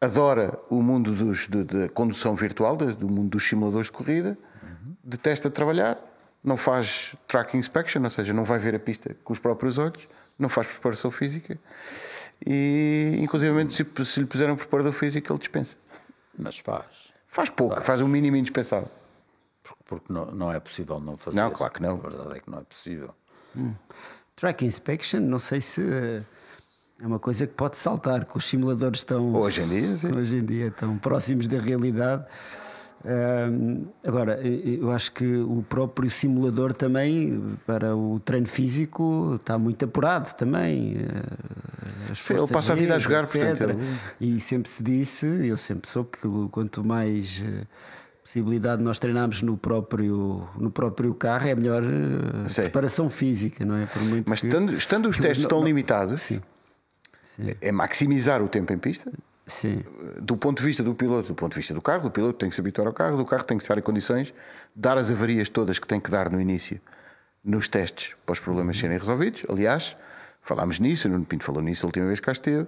adora o mundo dos, da condução virtual, do mundo dos simuladores de corrida, uhum. detesta trabalhar, não faz track inspection, ou seja, não vai ver a pista com os próprios olhos, não faz preparação física e, inclusive, se, se lhe puseram um preparador físico, ele dispensa. Mas faz. Faz pouco, faz, faz o mínimo indispensável. Porque, porque não, não é possível não fazer. Não, claro que não. A verdade é que não é possível. Hum. Track inspection, não sei se eh, é uma coisa que pode saltar, que os simuladores estão hoje em dia, sim. hoje em dia estão próximos da realidade. agora, eu acho que o próprio simulador também, para o treino físico, está muito apurado também. Eh, Sim, ele passa a vida a jogar, etc. portanto. E sempre se disse, eu sempre soube que quanto mais eh, possibilidade de nós treinarmos no próprio, no próprio carro, é melhor uh, preparação física, não é? Mas que, estando, estando, os testes não, tão não, limitados, sim, sim. é maximizar o tempo em pista. Sim. Do ponto de vista do piloto, do ponto de vista do carro, o piloto tem que se habituar ao carro, do carro tem que estar em condições de dar as avarias todas que tem que dar no início, nos testes, para os problemas serem resolvidos. Aliás, falámos nisso, o Nuno Pinto falou nisso a última vez que cá esteve.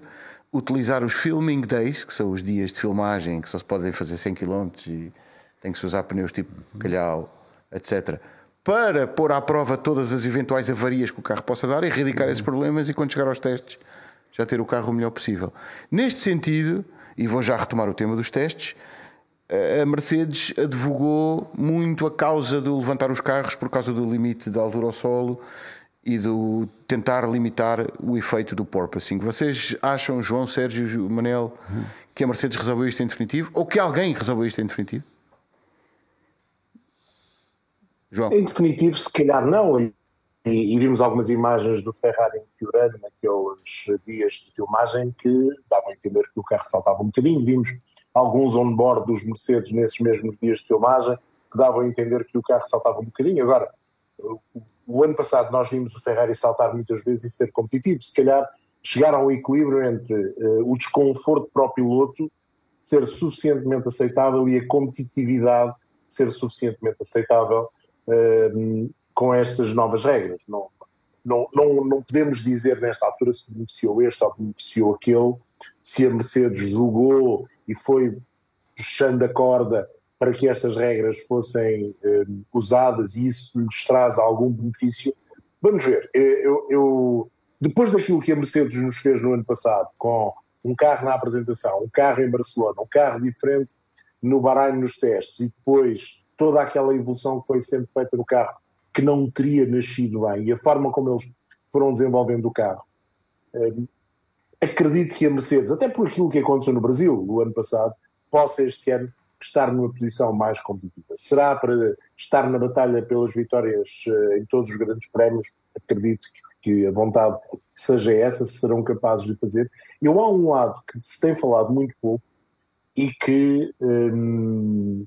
Utilizar os filming days, que são os dias de filmagem que só se podem fazer 100 km e tem que se usar pneus tipo calhau, etc. Para pôr à prova todas as eventuais avarias que o carro possa dar, erradicar esses problemas e quando chegar aos testes já ter o carro o melhor possível. Neste sentido, e vou já retomar o tema dos testes, a Mercedes advogou muito a causa do levantar os carros por causa do limite da altura ao solo e do tentar limitar o efeito do porpoising. Vocês acham, João, Sérgio, Manel, que a Mercedes resolveu isto em definitivo? Ou que alguém resolveu isto em definitivo? João. Em definitivo, se calhar não. E, e vimos algumas imagens do Ferrari em Fiorano naqueles dias de filmagem que davam a entender que o carro saltava um bocadinho. Vimos alguns on-board dos Mercedes nesses mesmos dias de filmagem que davam a entender que o carro saltava um bocadinho. Agora, o, ano passado nós vimos o Ferrari saltar muitas vezes e ser competitivo. Se calhar chegar a um equilíbrio entre uh, o desconforto para o piloto ser suficientemente aceitável e a competitividade ser suficientemente aceitável uh, com estas novas regras. Não, não, não, não podemos dizer nesta altura se beneficiou este ou beneficiou aquele, se a Mercedes jogou e foi puxando a corda para que estas regras fossem uh, usadas e isso lhes traz algum benefício. Vamos ver. Eu, eu, depois daquilo que a Mercedes nos fez no ano passado, com um carro na apresentação, um carro em Barcelona, um carro diferente no Bahrein nos testes e depois toda aquela evolução que foi sempre feita no carro que não teria nascido bem e a forma como eles foram desenvolvendo o carro. Acredito que a Mercedes, até por aquilo que aconteceu no Brasil no ano passado, possa este ano estar numa posição mais competitiva. Será para estar na batalha pelas vitórias em todos os grandes prémios? Acredito que a vontade seja essa, se serão capazes de fazer. Eu há um lado que se tem falado muito pouco e que, hum,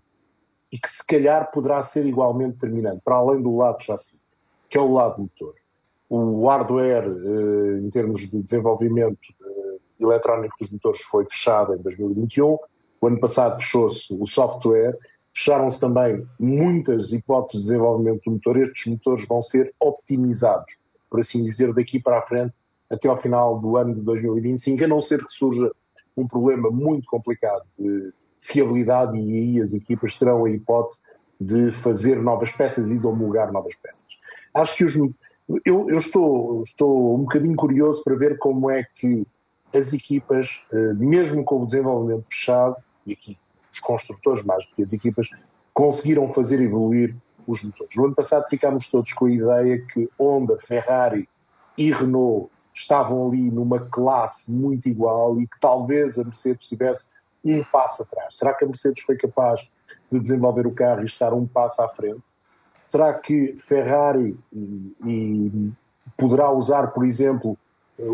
e que se calhar poderá ser igualmente determinante, para além do lado chassi, que é o lado motor. O hardware, eh, em termos de desenvolvimento eh, eletrónico dos motores, foi fechado em 2021. O ano passado fechou-se o software. Fecharam-se também muitas hipóteses de desenvolvimento do motor. Estes motores vão ser optimizados, por assim dizer, daqui para a frente, até ao final do ano de 2025, a não ser que surja um problema muito complicado de fiabilidade e aí as equipas terão a hipótese de fazer novas peças e de homologar novas peças. Acho que os, eu, eu estou, estou um bocadinho curioso para ver como é que as equipas, eh, mesmo com o desenvolvimento fechado, e aqui os construtores mais do que as equipas, conseguiram fazer evoluir os motores. No ano passado ficámos todos com a ideia que Honda, Ferrari e Renault estavam ali numa classe muito igual e que talvez a Mercedes tivesse um passo atrás. Será que a Mercedes foi capaz de desenvolver o carro e estar um passo à frente? Será que Ferrari e, e poderá usar, por exemplo,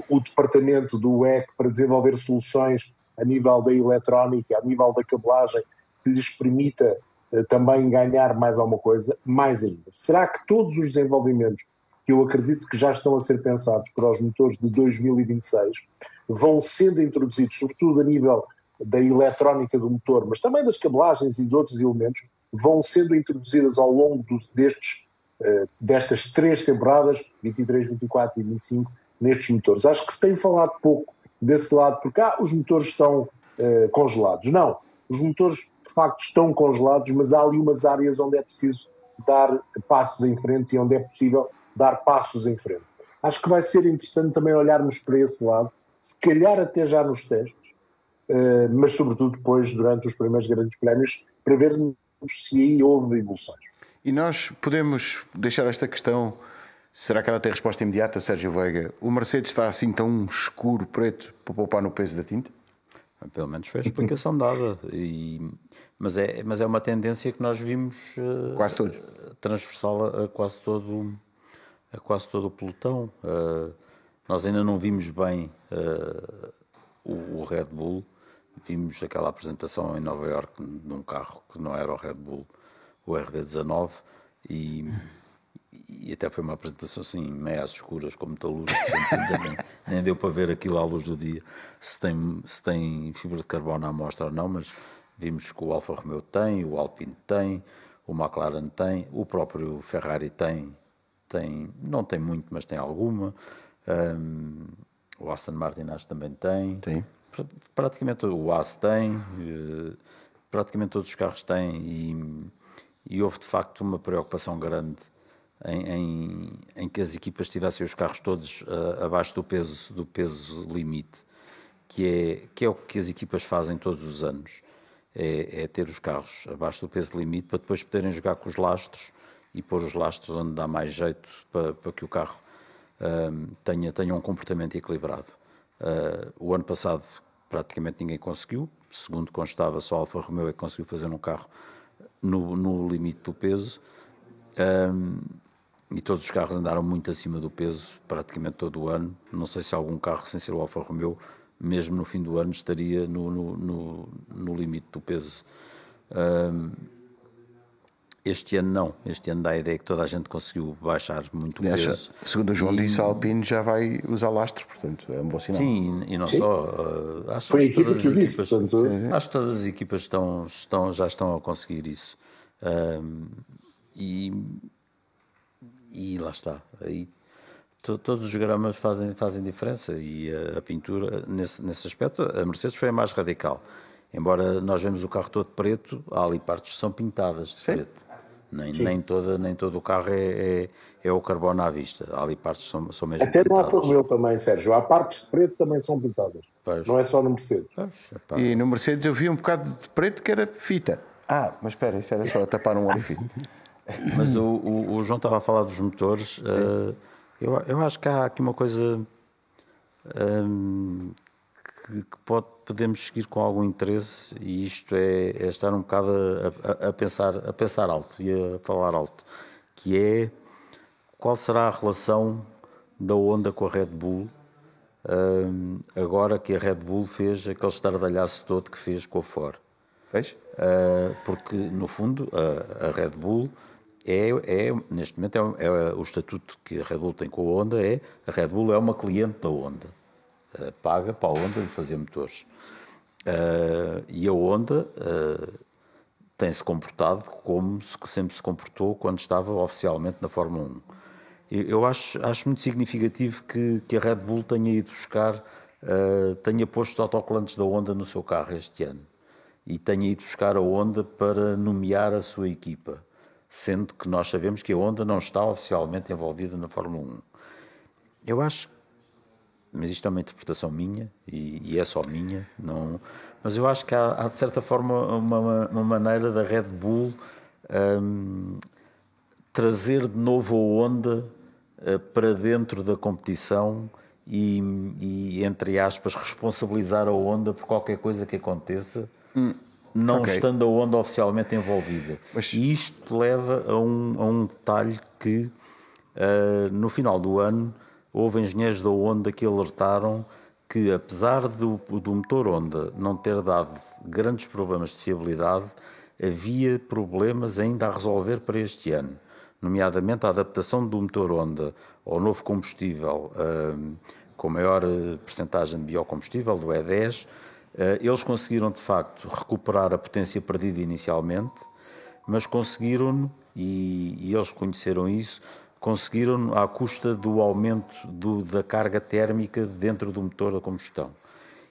o departamento do WEC para desenvolver soluções a nível da eletrónica, a nível da cabelagem, que lhes permita uh, também ganhar mais alguma coisa? Mais ainda. Será que todos os desenvolvimentos que eu acredito que já estão a ser pensados para os motores de 2026, vão sendo introduzidos, sobretudo a nível da eletrónica do motor, mas também das cabelagens e de outros elementos, vão sendo introduzidas ao longo dos, destes, uh, destas três temporadas, 23, 24 e 25, nestes motores. Acho que se tem falado pouco desse lado, porque ah, os motores estão uh, congelados. Não, os motores de facto estão congelados, mas há ali umas áreas onde é preciso dar passos em frente e onde é possível dar passos em frente. Acho que vai ser interessante também olharmos para esse lado, se calhar até já nos testes, mas sobretudo depois, durante os primeiros grandes prémios, para vermos se aí houve evoluções. E nós podemos deixar esta questão, será que ela tem resposta imediata, Sérgio Veiga? O Mercedes está assim tão escuro, preto, para poupar no peso da tinta? Pelo menos foi a explicação dada. E, mas, é, mas é uma tendência que nós vimos uh, quase todos. transversal a, a quase todo a quase todo o pelotão. Uh, nós ainda não vimos bem uh, o, o, Red Bull, vimos aquela apresentação em Nova York num carro que não era o Red Bull, o RB19, e, e até foi uma apresentação assim, meio às escuras, com muita luz, nem, nem deu para ver aquilo à luz do dia, se tem, se tem fibra de carbono à amostra ou não, mas vimos que o Alfa Romeo tem, o Alpine tem, o McLaren tem, o próprio Ferrari tem, tem, não tem muito, mas tem alguma. Um, o Aston Martin acho que também tem. Tem. Praticamente o AS tem, uh, praticamente todos os carros têm e, e, houve de facto uma preocupação grande em, em, em que as equipas tivessem os carros todos uh, abaixo do peso, do peso limite, que é, que é o que as equipas fazem todos os anos. É, é ter os carros abaixo do peso limite para depois poderem jogar com os lastros e pôr os lastros onde dá mais jeito para, para que o carro uh, tenha, tenha um comportamento equilibrado. Uh, o ano passado praticamente ninguém conseguiu, segundo constava, só Alfa Romeo é que conseguiu fazer um carro no, no limite do peso. Um, e todos os carros andaram muito acima do peso praticamente todo o ano. Não sei se algum carro, sem ser o Alfa Romeo, mesmo no fim do ano, estaria no, no, no, no limite do peso. Um, este ano não. Este ano dá a ideia que toda a gente conseguiu baixar muito o peso. Segundo o João e... disse, a Alpine já vai usar lastro, portanto é um bom sinal. Sim, e não Sim. só. Uh, acho Foi a equipa que eu disse. Portanto... Acho que todas as equipas estão, estão, já estão a conseguir isso. Um, e, e lá está. Aí, to, todos os gramas fazem, fazem diferença e a, a pintura, nesse, nesse aspecto, a Mercedes foi a mais radical. Embora nós vemos o carro todo preto, há ali partes que são pintadas de Sim. preto. Nem, nem, toda, nem todo o carro é, é, é, o carbono à vista. Há ali partes que são, são mesmo Até pintadas. no Alfa Romeo também, Sérgio. Há partes de preto também são pintadas. Pois. Não é só no Mercedes. Pois, e no Mercedes eu vi um bocado de preto que era fita. Ah, mas espera, isso era só tapar um orifício. Mas o, o, o João estava a falar dos motores. Uh, eu, eu acho que há aqui uma coisa um, que, que pode, podemos seguir com algum interesse e isto é, é estar um bocado a, a, a, pensar, a pensar alto e a falar alto, que é qual será a relação da Honda com a Red Bull um, agora que a Red Bull fez aquele estardalhaço todo que fez com a Ford. Fez? Uh, porque, no fundo, a, a Red Bull é, é, neste momento, é, é, o estatuto que a Red Bull tem com a Honda é a Red Bull é uma cliente da Honda. Uh, paga para a Honda lhe fazer motores. Uh, e a Honda tem-se comportado como se, sempre se comportou quando estava oficialmente na Fórmula 1 eu acho, acho muito significativo que, que a Red Bull tenha ido buscar, uh, tenha posto os autocolantes da Honda no seu carro este ano e tenha ido buscar a Honda para nomear a sua equipa, sendo que nós sabemos que a Honda não está oficialmente envolvida na Fórmula 1. Eu acho, mas isto é uma interpretação minha e, e é só minha, não, mas eu acho que há, há de certa forma uma, uma maneira da Red Bull um, trazer de novo a Honda eh, para dentro da competição e, e, entre aspas, responsabilizar a Honda por qualquer coisa que aconteça, hum, não okay. estando a Honda oficialmente envolvida. Mas... E isto leva a um, a um detalhe que, uh, no final do ano, houve engenheiros da Honda que alertaram que, apesar do, do motor Honda não ter dado grandes problemas de fiabilidade, havia problemas ainda a resolver para este ano nomeadamente a adaptação do motor Honda ao novo combustível hum, com maior eh, percentagem de biocombustível, do E10, eh, eles conseguiram de facto recuperar a potência perdida inicialmente, mas conseguiram, e, e eles conheceram isso, conseguiram à custa do aumento do, da carga térmica dentro do motor da combustão.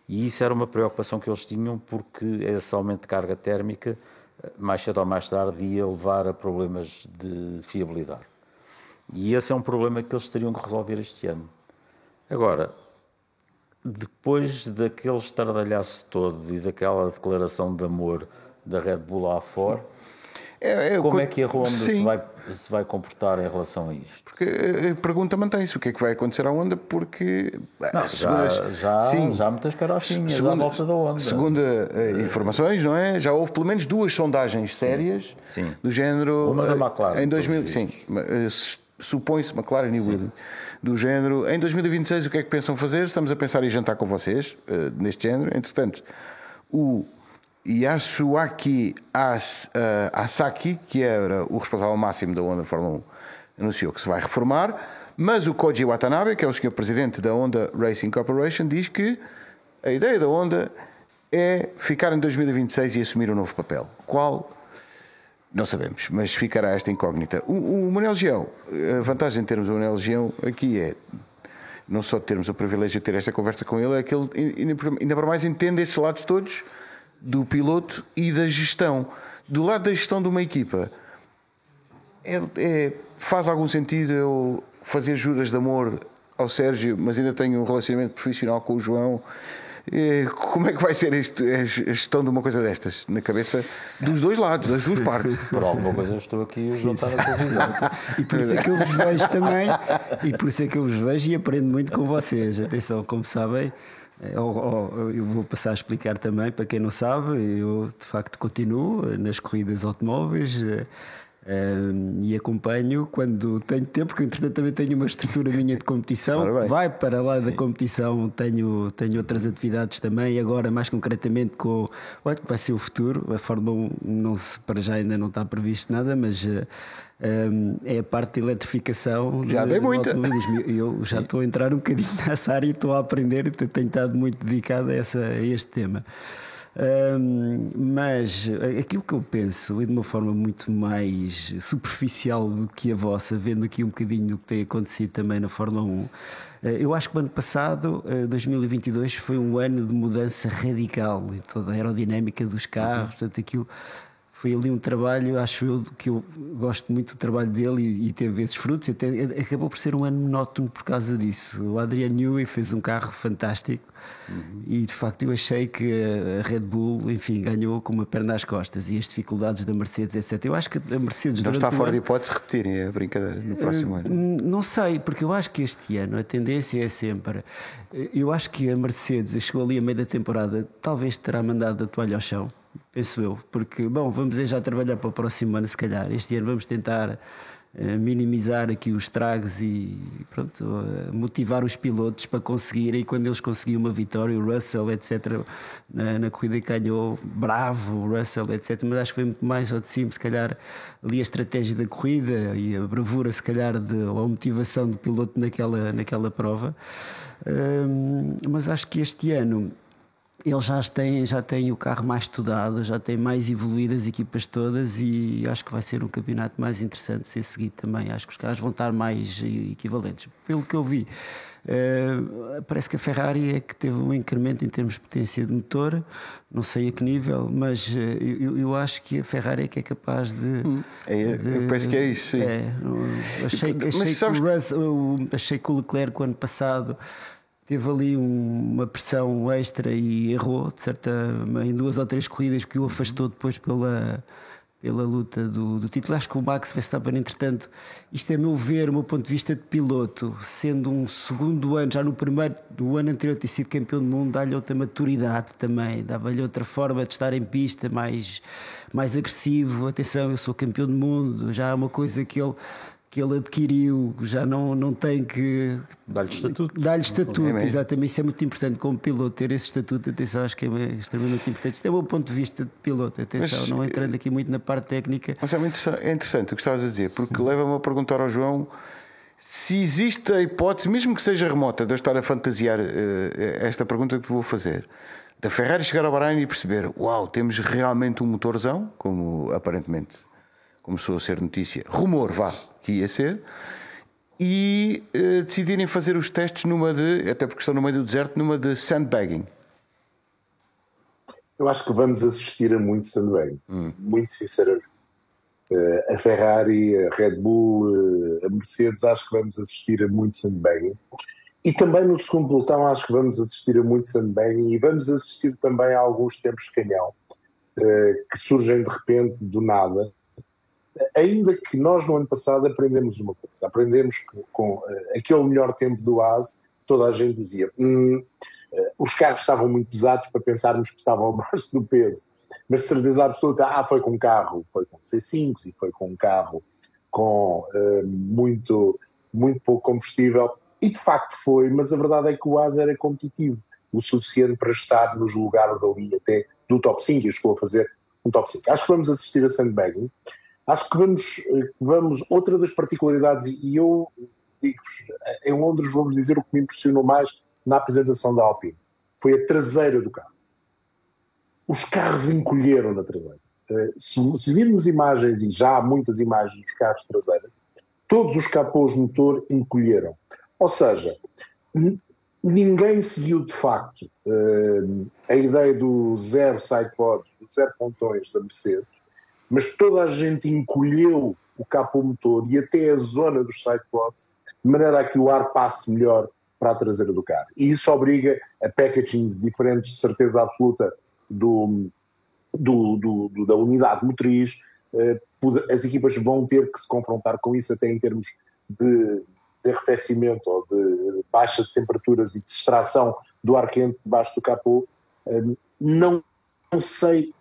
E isso era uma preocupação que eles tinham, porque esse aumento de carga térmica mais cedo ou mais tarde ia levar a problemas de fiabilidade. E esse é um problema que eles teriam que resolver este ano. Agora, depois daquele estardalhaço todo e daquela declaração de amor da Red Bull à Ford, é, é, Como é que a Honda se vai, se vai comportar em relação a isto? Porque a pergunta mantém-se: o que é que vai acontecer à Honda? Porque. Não, já, já, sim, já há muitas carochinhas segunda, à volta da Honda. Segundo uh, informações, não é? Já houve pelo menos duas sondagens sim, sérias sim. do género. Uma da eh, McLaren. Em 2000, sim. Supõe-se McLaren e Williams. Do género. Em 2026, o que é que pensam fazer? Estamos a pensar em jantar com vocês, uh, neste género. Entretanto, o Yasuaki As, uh, Asaki, que era o responsável máximo da Honda Fórmula 1, anunciou que se vai reformar, mas o Koji Watanabe, que é o senhor presidente da Honda Racing Corporation, diz que a ideia da Honda é ficar em 2026 e assumir um novo papel. Qual? Não sabemos, mas ficará esta incógnita. O, o Manuel Gião, a vantagem de termos o Manuel Gião aqui é não só termos o privilégio de ter esta conversa com ele, é que ele ainda para mais entende estes lados todos do piloto e da gestão. Do lado da gestão de uma equipa, é, é, faz algum sentido eu fazer juras de amor ao Sérgio, mas ainda tenho um relacionamento profissional com o João? como é que vai ser isto, a gestão de uma coisa destas? Na cabeça dos dois lados, das duas partes. Por alguma coisa eu estou aqui a juntar a televisão. e por isso é que eu vos vejo também, e por isso é que eu vos vejo e aprendo muito com vocês. Atenção, como sabem, é, eu vou passar a explicar também, para quem não sabe, eu de facto continuo nas corridas automóveis eh, eh, e acompanho quando tenho tempo, porque entretanto também tenho uma estrutura minha de competição, vai para lá Sim. da competição, tenho, tenho outras atividades também, agora mais concretamente com olha, vai ser o futuro, a Fórmula 1 não se, para já ainda não está previsto nada, mas uh, um, é a parte de eletrificação. Já de, dei muita. Eu já estou a entrar um bocadinho nessa área e estou a aprender tenho estado muito dedicado a, essa, a este tema. Um, mas aquilo que eu penso é de uma forma muito mais superficial do que a vossa, vendo aqui um bocadinho do que tem acontecido também na Fórmula 1, eh, eu acho que o ano passado, 2022, eh, foi um ano de mudança radical em toda a aerodinâmica dos carros, uhum. portanto aquilo foi ali um trabalho, acho eu, que eu gosto muito do trabalho dele e, e teve esses frutos. Até, acabou por ser um ano monótono por causa disso. O Adrian Newey fez um carro fantástico uhum. e de facto eu achei que a Red Bull, enfim, ganhou com uma perna às costas e as dificuldades da Mercedes, etc. Eu acho que a Mercedes. Não está fora ano, de hipótese repetirem a brincadeira no próximo uh, ano? Não sei, porque eu acho que este ano a tendência é sempre. Eu acho que a Mercedes chegou ali a meio da temporada, talvez terá mandado a toalha ao chão penso eu, porque, bom, vamos já trabalhar para o próximo ano, se calhar. Este ano vamos tentar uh, minimizar aqui os estragos e, pronto, uh, motivar os pilotos para conseguirem, quando eles conseguiam uma vitória, o Russell, etc., na, na corrida que ganhou, bravo, o Russell, etc., mas acho que foi muito mais ao de cima, se calhar, ali a estratégia da corrida e a bravura, se calhar, de, ou a motivação do piloto naquela, naquela prova. Uh, mas acho que este ano eles já têm, já têm o carro mais estudado, já têm mais evoluído as equipas todas e acho que vai ser um campeonato mais interessante de ser seguido também. Acho que os carros vão estar mais equivalentes. Pelo que eu vi, uh, parece que a Ferrari é que teve um incremento em termos de potência de motor, não sei a que nível, mas uh, eu, eu, acho que a Ferrari é que é capaz de. Hum, é, de eu penso que é isso, sim. É, achei, achei, que o Russell, achei que o Leclerc, o ano passado teve ali uma pressão extra e errou, de certa, em duas ou três corridas que o afastou depois pela, pela luta do, do título. Acho que o Max Verstappen, entretanto, isto é meu ver, o meu ponto de vista de piloto, sendo um segundo ano, já no primeiro, do ano anterior ter sido campeão do mundo, dá-lhe outra maturidade também, dava-lhe outra forma de estar em pista, mais, mais agressivo. Atenção, eu sou campeão do mundo, já é uma coisa que ele que ele adquiriu, já não, não tem que. Dar-lhe estatuto. Dar-lhe estatuto, é exatamente. Isso é muito importante como piloto, ter esse estatuto. Atenção, acho que é extremamente importante. Isto é o meu ponto de vista de piloto. Atenção, mas, não entrando aqui muito na parte técnica. Mas é, muito, é interessante o que estavas a dizer, porque leva-me a perguntar ao João se existe a hipótese, mesmo que seja remota, de eu estar a fantasiar uh, esta pergunta que vou fazer. Da Ferrari chegar ao Bahrein e perceber, uau, temos realmente um motorzão, como aparentemente começou a ser notícia, rumor, vá, que ia ser, e uh, decidirem fazer os testes numa de, até porque estão no meio do deserto, numa de sandbagging. Eu acho que vamos assistir a muito sandbagging, hum. muito sinceramente. Uh, a Ferrari, a Red Bull, uh, a Mercedes, acho que vamos assistir a muito sandbagging. E também no segundo pelotão acho que vamos assistir a muito sandbagging e vamos assistir também a alguns tempos de canhão que surgem de repente do nada ainda que nós no ano passado aprendemos uma coisa, aprendemos que com uh, aquele melhor tempo do ASE, toda a gente dizia hum, uh, os carros estavam muito pesados para pensarmos que estavam abaixo do peso, mas de certeza absoluta, ah, foi com um carro, foi com C5 e foi com um carro com uh, muito, muito pouco combustível, e de facto foi, mas a verdade é que o ASE era competitivo, o suficiente para estar nos lugares ali até do top 5, e chegou a fazer um top 5. Acho que vamos assistir a sandbagging, Acho que vamos, vamos outra das particularidades, e eu digo-vos, em Londres vou-vos dizer o que me impressionou mais na apresentação da Alpine, foi a traseira do carro. Os carros encolheram na traseira. Eh, se, se virmos imagens, e já há muitas imagens dos carros de traseira, todos os capôs motor encolheram. Ou seja, ninguém seguiu de facto eh, a ideia do zero sidepods, do zero pontões da Mercedes, mas toda a gente encolheu o capô motor e até a zona dos sidepods, de maneira a que o ar passe melhor para a traseira do carro. E isso obriga a packagings diferentes, certeza absoluta, do, do, do, da unidade motriz. Eh, as equipas vão ter que se confrontar com isso, até em termos de, de arrefecimento ou de baixa de temperaturas e de extração do ar quente debaixo do capô. Eh, não sei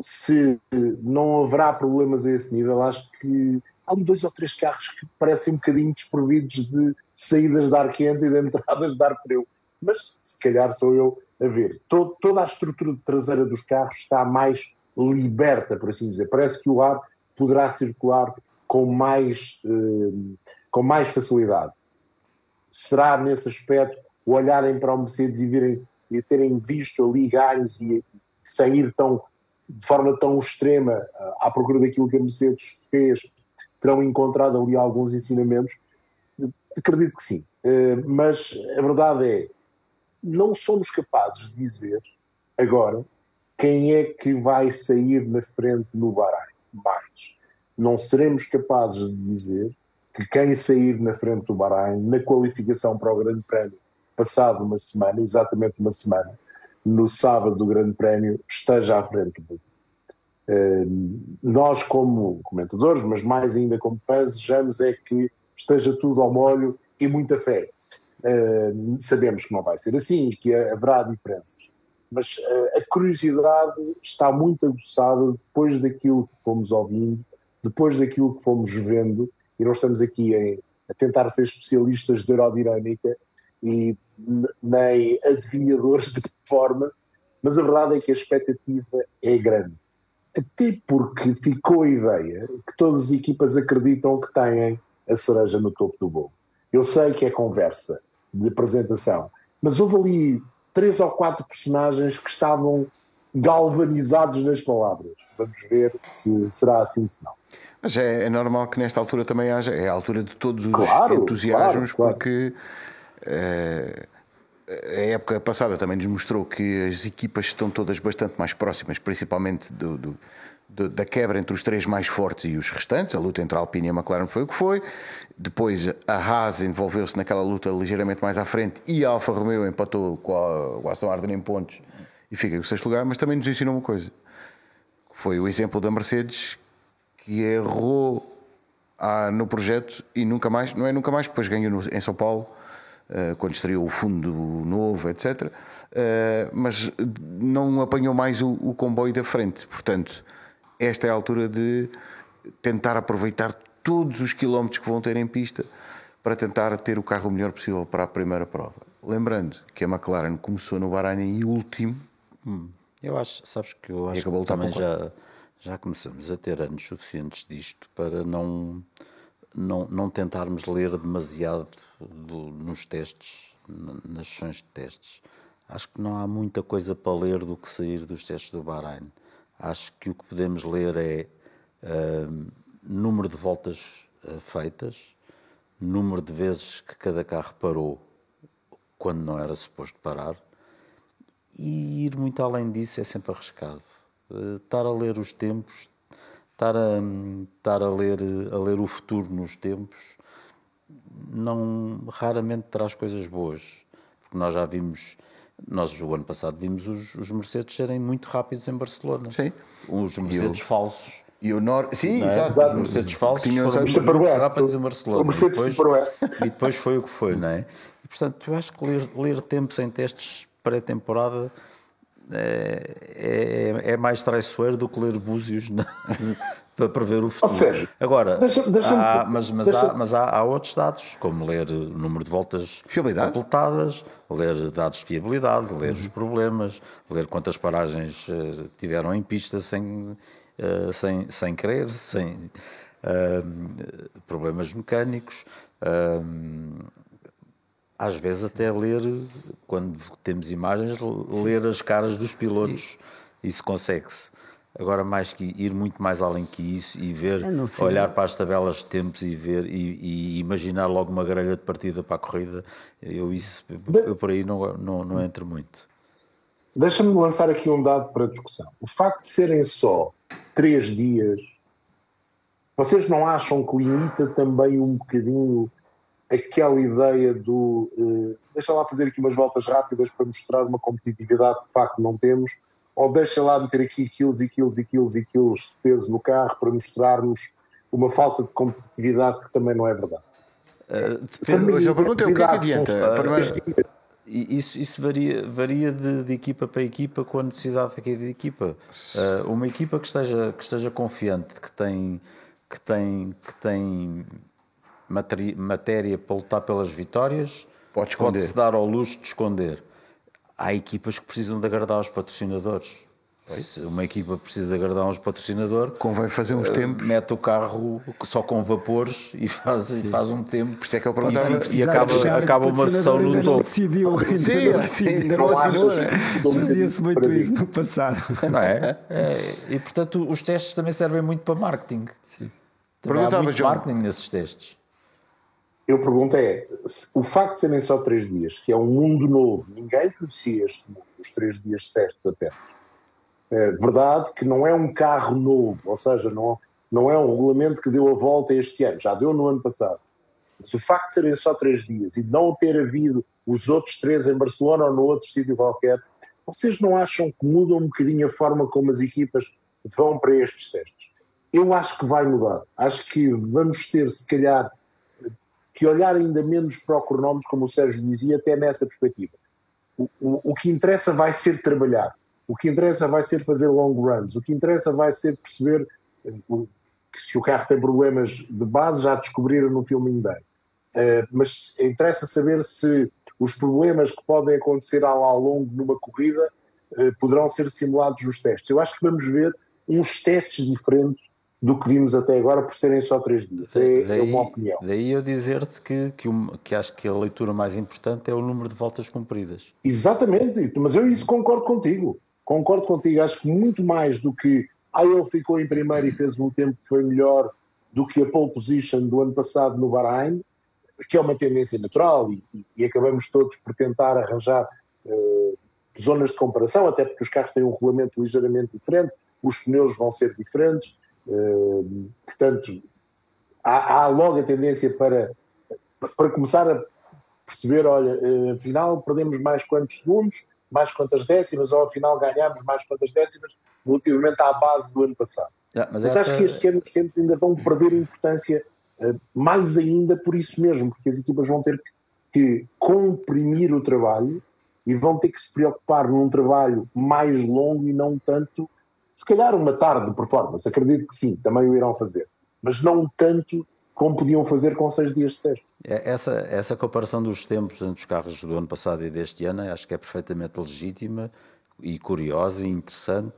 se não haverá problemas a esse nível, acho que há dois ou três carros que parecem um bocadinho desprovidos de saídas de ar quente e de entradas de ar frio. Mas se calhar sou eu a ver. Todo, toda a estrutura traseira dos carros está mais liberta, por assim dizer. Parece que o ar poderá circular com mais, eh, com mais facilidade. Será nesse aspecto olharem para o Mercedes e virem e terem visto ali ganhos e sair tão de forma tão extrema à procura daquilo que a Mercedes fez, terão encontrado ali alguns ensinamentos? Acredito que sim. Eh, mas a verdade é, não somos capazes de dizer agora quem é que vai sair na frente no Bahrein. mais. Não seremos capazes de dizer que quem sair na frente do Bahrein, na qualificação para o Grande Prémio, passado uma semana, exatamente uma semana, no sábado do Grande Prémio, esteja à frente do uh, Nós, como comentadores, mas mais ainda como fãs, desejamos é que esteja tudo ao molho e muita fé. Uh, sabemos que não vai ser assim e que haverá diferenças. Mas uh, a curiosidade está muito aguçada depois daquilo que fomos ouvindo, depois daquilo que fomos vendo, e não estamos aqui em, a tentar ser especialistas de aerodinâmica e nem adivinhadores de performance, mas a verdade é que a expectativa é grande. Até porque ficou a ideia que todas as equipas acreditam que têm a cereja no topo do bolo. Eu sei que é conversa de apresentação, mas houve ali três ou quatro personagens que estavam galvanizados nas palavras. Vamos ver se será assim, se não. Mas é, é, normal que nesta altura também haja, é a altura de todos os claro, entusiasmos, claro, claro. porque a época passada também nos mostrou que as equipas estão todas bastante mais próximas, principalmente do, do da quebra entre os três mais fortes e os restantes. A luta entre a Alpine e a McLaren foi o que foi. Depois a Haas envolveu-se naquela luta ligeiramente mais à frente e a Alfa Romeo empatou com a, com a Aston Martin em pontos e fica em sexto lugar. Mas também nos ensinou uma coisa. Foi o exemplo da Mercedes que errou ah, no projeto e nunca mais, não é nunca mais, depois ganhou no, em São Paulo, quando estreou o fundo novo, etc. Ah, mas não apanhou mais o, o comboio da frente. Portanto, esta é a altura de tentar aproveitar todos os quilómetros que vão ter em pista para tentar ter o carro o melhor possível para a primeira prova. Lembrando que a McLaren começou no Bahrein e último. Hum, eu acho, sabes que eu acho que também já, já começamos a ter anos suficientes disto para não, não, não tentarmos ler demasiado do, nos testes, nas sessões de testes. Acho que não há muita coisa para ler do que sair dos testes do Bahrein. Acho que o que podemos ler é uh, número de voltas uh, feitas, número de vezes que cada carro parou quando não era suposto parar, e ir muito além disso é sempre arriscado. Uh, estar a ler os tempos, estar a, estar a, ler, a ler o futuro nos tempos, não raramente traz coisas boas, porque nós já vimos nós, o ano passado, vimos os, os Mercedes serem muito rápidos em Barcelona. Sim. Os Mercedes eu... falsos. E o Nor... Sim, é? exato. Os Mercedes falsos foram muito rápidos em Barcelona. O Mercedes e depois, e depois foi o que foi, não é? E, portanto, eu acho que ler, ler tempos em testes pré-temporada é, é, é, mais traiçoeiro do que ler búzios na, para prever o futuro. Ou seja, Agora, deixa, deixa há, mas, mas, deixa... há, mas há, há, outros dados, como ler o número de voltas completadas, ler dados de fiabilidade, ler uhum. os problemas, ler quantas paragens uh, tiveram em pista sem, uh, sem, sem querer, sem uh, problemas mecânicos. Às vezes até ler, quando temos imagens, ler as caras dos pilotos. Isso consegue-se. Agora, mais que ir muito mais além que isso e ver, olhar para as tabelas de tempos e ver e, e, imaginar logo uma grelha de partida para a corrida, eu isso eu por aí não, não, não entro muito. Deixa-me lançar aqui um dado para discussão. O facto de serem só três dias, vocês não acham que limita também um bocadinho aquela ideia do uh, deixa lá fazer aqui umas voltas rápidas para mostrar uma competitividade que de facto não temos ou deixa lá meter aqui quilos e quilos e quilos e quilos de peso no carro para mostrarmos uma falta de competitividade que também não é verdade. Uh, depende, hoje a pergunta é o que é que adianta? Uh, isso, isso varia, varia de, de, equipa para equipa com a necessidade de cada equipa. Uh, uma equipa que esteja, que esteja confiante, que tem, que tem, que tem matéria, matéria para lutar pelas vitórias, pode-se pode dar ao luxo de esconder há equipas que precisam de agradar os patrocinadores. Se uma equipa precisa de agradar uns patrocinadores, convém fazer uns uh, tempos. Mete o carro só com vapores e faz, e faz um tempo. Por isso é que eu perguntava. E, e acaba, acaba uma sessão no topo. Decidiu, sim, ainda não assinou. Fazia-se muito isso no passado. Não é? é? E portanto, os testes também servem muito para marketing. Sim. Também há muito marketing nesses testes eu pergunto é, o facto de serem só três dias, que é um mundo novo, ninguém conhecia este mundo, os três dias testes apenas, é verdade que não é um carro novo, ou seja, não, não é um regulamento que deu a volta este ano, já deu no ano passado. Mas o facto de serem só três dias e não ter havido os outros três em Barcelona ou no outro sítio qualquer, vocês não acham que muda um bocadinho a forma como as equipas vão para estes testes? Eu acho que vai mudar. Acho que vamos ter, se calhar, que olhar ainda menos para o cronómetro, como o Sérgio dizia, até nessa perspectiva. O, o, o que interessa vai ser trabalhar. O que interessa vai ser fazer long runs. O que interessa vai ser perceber eh, que se o carro tem problemas de base, já descobriram no filming day. Uh, mas interessa saber se os problemas que podem acontecer ao, ao longo de uma corrida uh, poderão ser simulados nos testes. Eu acho que vamos ver uns testes diferentes do que vimos até agora por serem só três dias. É, daí, é uma opinião. Daí eu dizer-te que, que, que, acho que a leitura mais importante é o número de voltas cumpridas. Exatamente, mas eu isso concordo contigo. Concordo contigo. Acho que muito mais do que ah, ele ficou em primeiro e fez um tempo que foi melhor do que a pole position do ano passado no Bahrein, que é uma tendência natural e, e, e acabamos todos por tentar arranjar uh, zonas de comparação, até porque os carros têm um regulamento ligeiramente diferente, os pneus vão ser diferentes, uh, portanto, há, há, logo a tendência para, para começar a perceber, olha, uh, afinal perdemos mais quantos segundos, mais quantas décimas, ou afinal ganhámos mais quantas décimas, relativamente à base do ano passado. Yeah, mas, mas essa... acho que este ano os tempos ainda vão perder importância uh, mais ainda por isso mesmo, porque as equipas vão ter que comprimir o trabalho e vão ter que se preocupar num trabalho mais longo e não tanto, se calhar uma tarde de performance, acredito que sim, também o irão fazer, mas não tanto como podiam fazer com seis dias de teste. É, essa, essa comparação dos tempos entre os carros do ano passado e deste ano acho que é perfeitamente legítima e curiosa e interessante,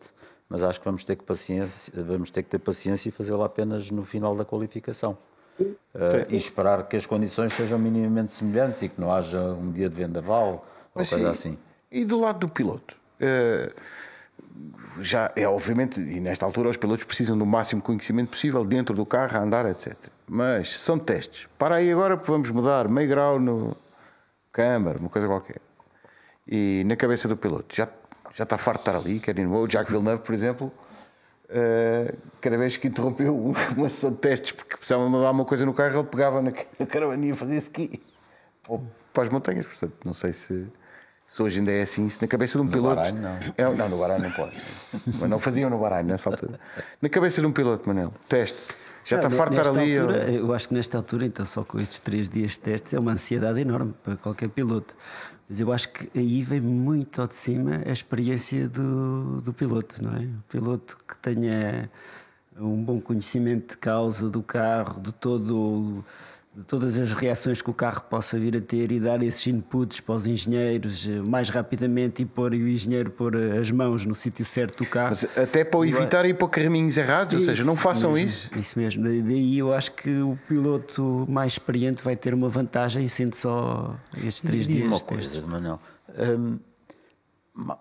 mas acho que vamos ter que, paciência, vamos ter, que ter paciência e fazê-la apenas no final da qualificação. Uh, e esperar que as condições sejam minimamente semelhantes e que não haja um dia de vendaval ou mas, coisa assim. E do lado do piloto? Uh, já é obviamente, e nesta altura os pilotos precisam do máximo conhecimento possível dentro do carro, a andar, etc. Mas são testes. Para aí agora vamos mudar meio grau no câmara, uma coisa qualquer. E na cabeça do piloto, já já está farto de estar ali, quer ir O Jack Villeneuve, por exemplo, uh, cada vez que interrompeu uma sessão de testes porque precisava mudar uma coisa no carro, ele pegava na, na caravaninha e fazia aqui ou para as montanhas. Portanto, não sei se, se hoje ainda é assim. Se na cabeça de um no piloto. Bahrein, não. É, não, no Bahrein não pode. Mas não faziam no Bahrein nessa altura. Na cabeça de um piloto, Manel, teste. Já está farto de estar ali. Altura, eu... eu acho que nesta altura, então, só com estes três dias de testes, é uma ansiedade enorme para qualquer piloto. Mas eu acho que aí vem muito ao de cima a experiência do, do piloto, não é? O piloto que tenha um bom conhecimento de causa do carro, de todo de todas as reações que o carro possa vir a ter e dar esses inputs para os engenheiros eh, mais rapidamente e pôr o engenheiro pôr eh, as mãos no sítio certo do carro. Mas até para o evitar ir para caminhos errados, isso, ou seja, não façam mesmo, isso. Isso mesmo. Daí eu acho que o piloto mais experiente vai ter uma vantagem sendo só estes três Diz dias. uma coisa, Manuel. Hum,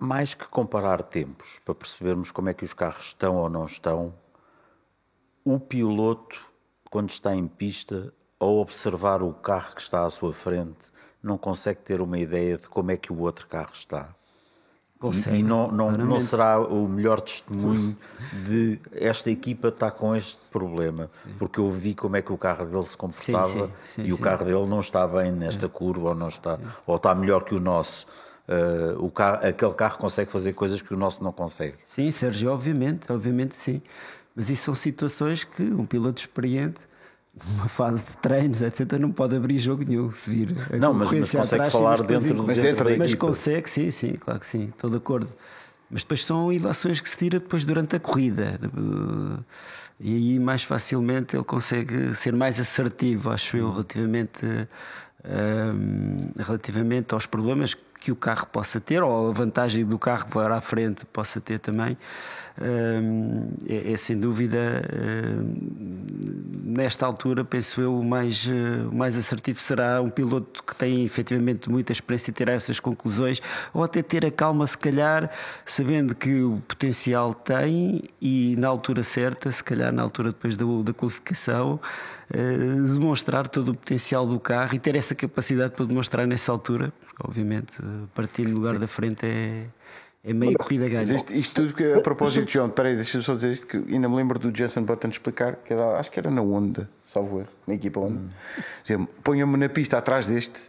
mais que comparar tempos para percebermos como é que os carros estão ou não estão, o piloto, quando está em pista, ao observar o carro que está à sua frente, não consegue ter uma ideia de como é que o outro carro está. Consegue, e não, não, não será o melhor testemunho de esta equipa está com este problema, porque eu vi como é que o carro dele se comportava sim, sim, sim, e o carro dele não está bem nesta curva ou não está, ou está melhor que o nosso. Uh, o carro, aquele carro consegue fazer coisas que o nosso não consegue. Sim, Sérgio, obviamente, obviamente sim. Mas isso são situações que um piloto experiente uma fase de treinos, etc., não pode abrir jogo nenhum se vir. A não, mas, mas consegue atrás, falar dentro, mas dentro da Mas consegue, sim, sim, claro que sim, estou de acordo. Mas depois são ilações que se tira depois durante a corrida. E aí mais facilmente ele consegue ser mais assertivo, acho eu, relativamente, um, relativamente aos problemas que o carro possa ter, ou a vantagem do carro para à frente possa ter também, é, é sem dúvida, nesta altura, penso eu, o mais, uh, mais assertivo será um piloto que tem efetivamente muita experiência tirar essas conclusões, ou até ter a calma, se calhar, sabendo que o potencial tem e na altura certa, se calhar na altura depois da, da qualificação, uh, demonstrar todo o potencial do carro e ter essa capacidade para demonstrar nessa altura, porque obviamente partir no lugar Sim. da frente é, é meia corrida ganha. Isto, isto, tudo que, a propósito, João, peraí, deixa-me só dizer isto, que ainda me lembro do Jason Button explicar, que era, acho que era na Honda, salvo erro, na equipa Honda. Hum. Ponha-me na pista atrás deste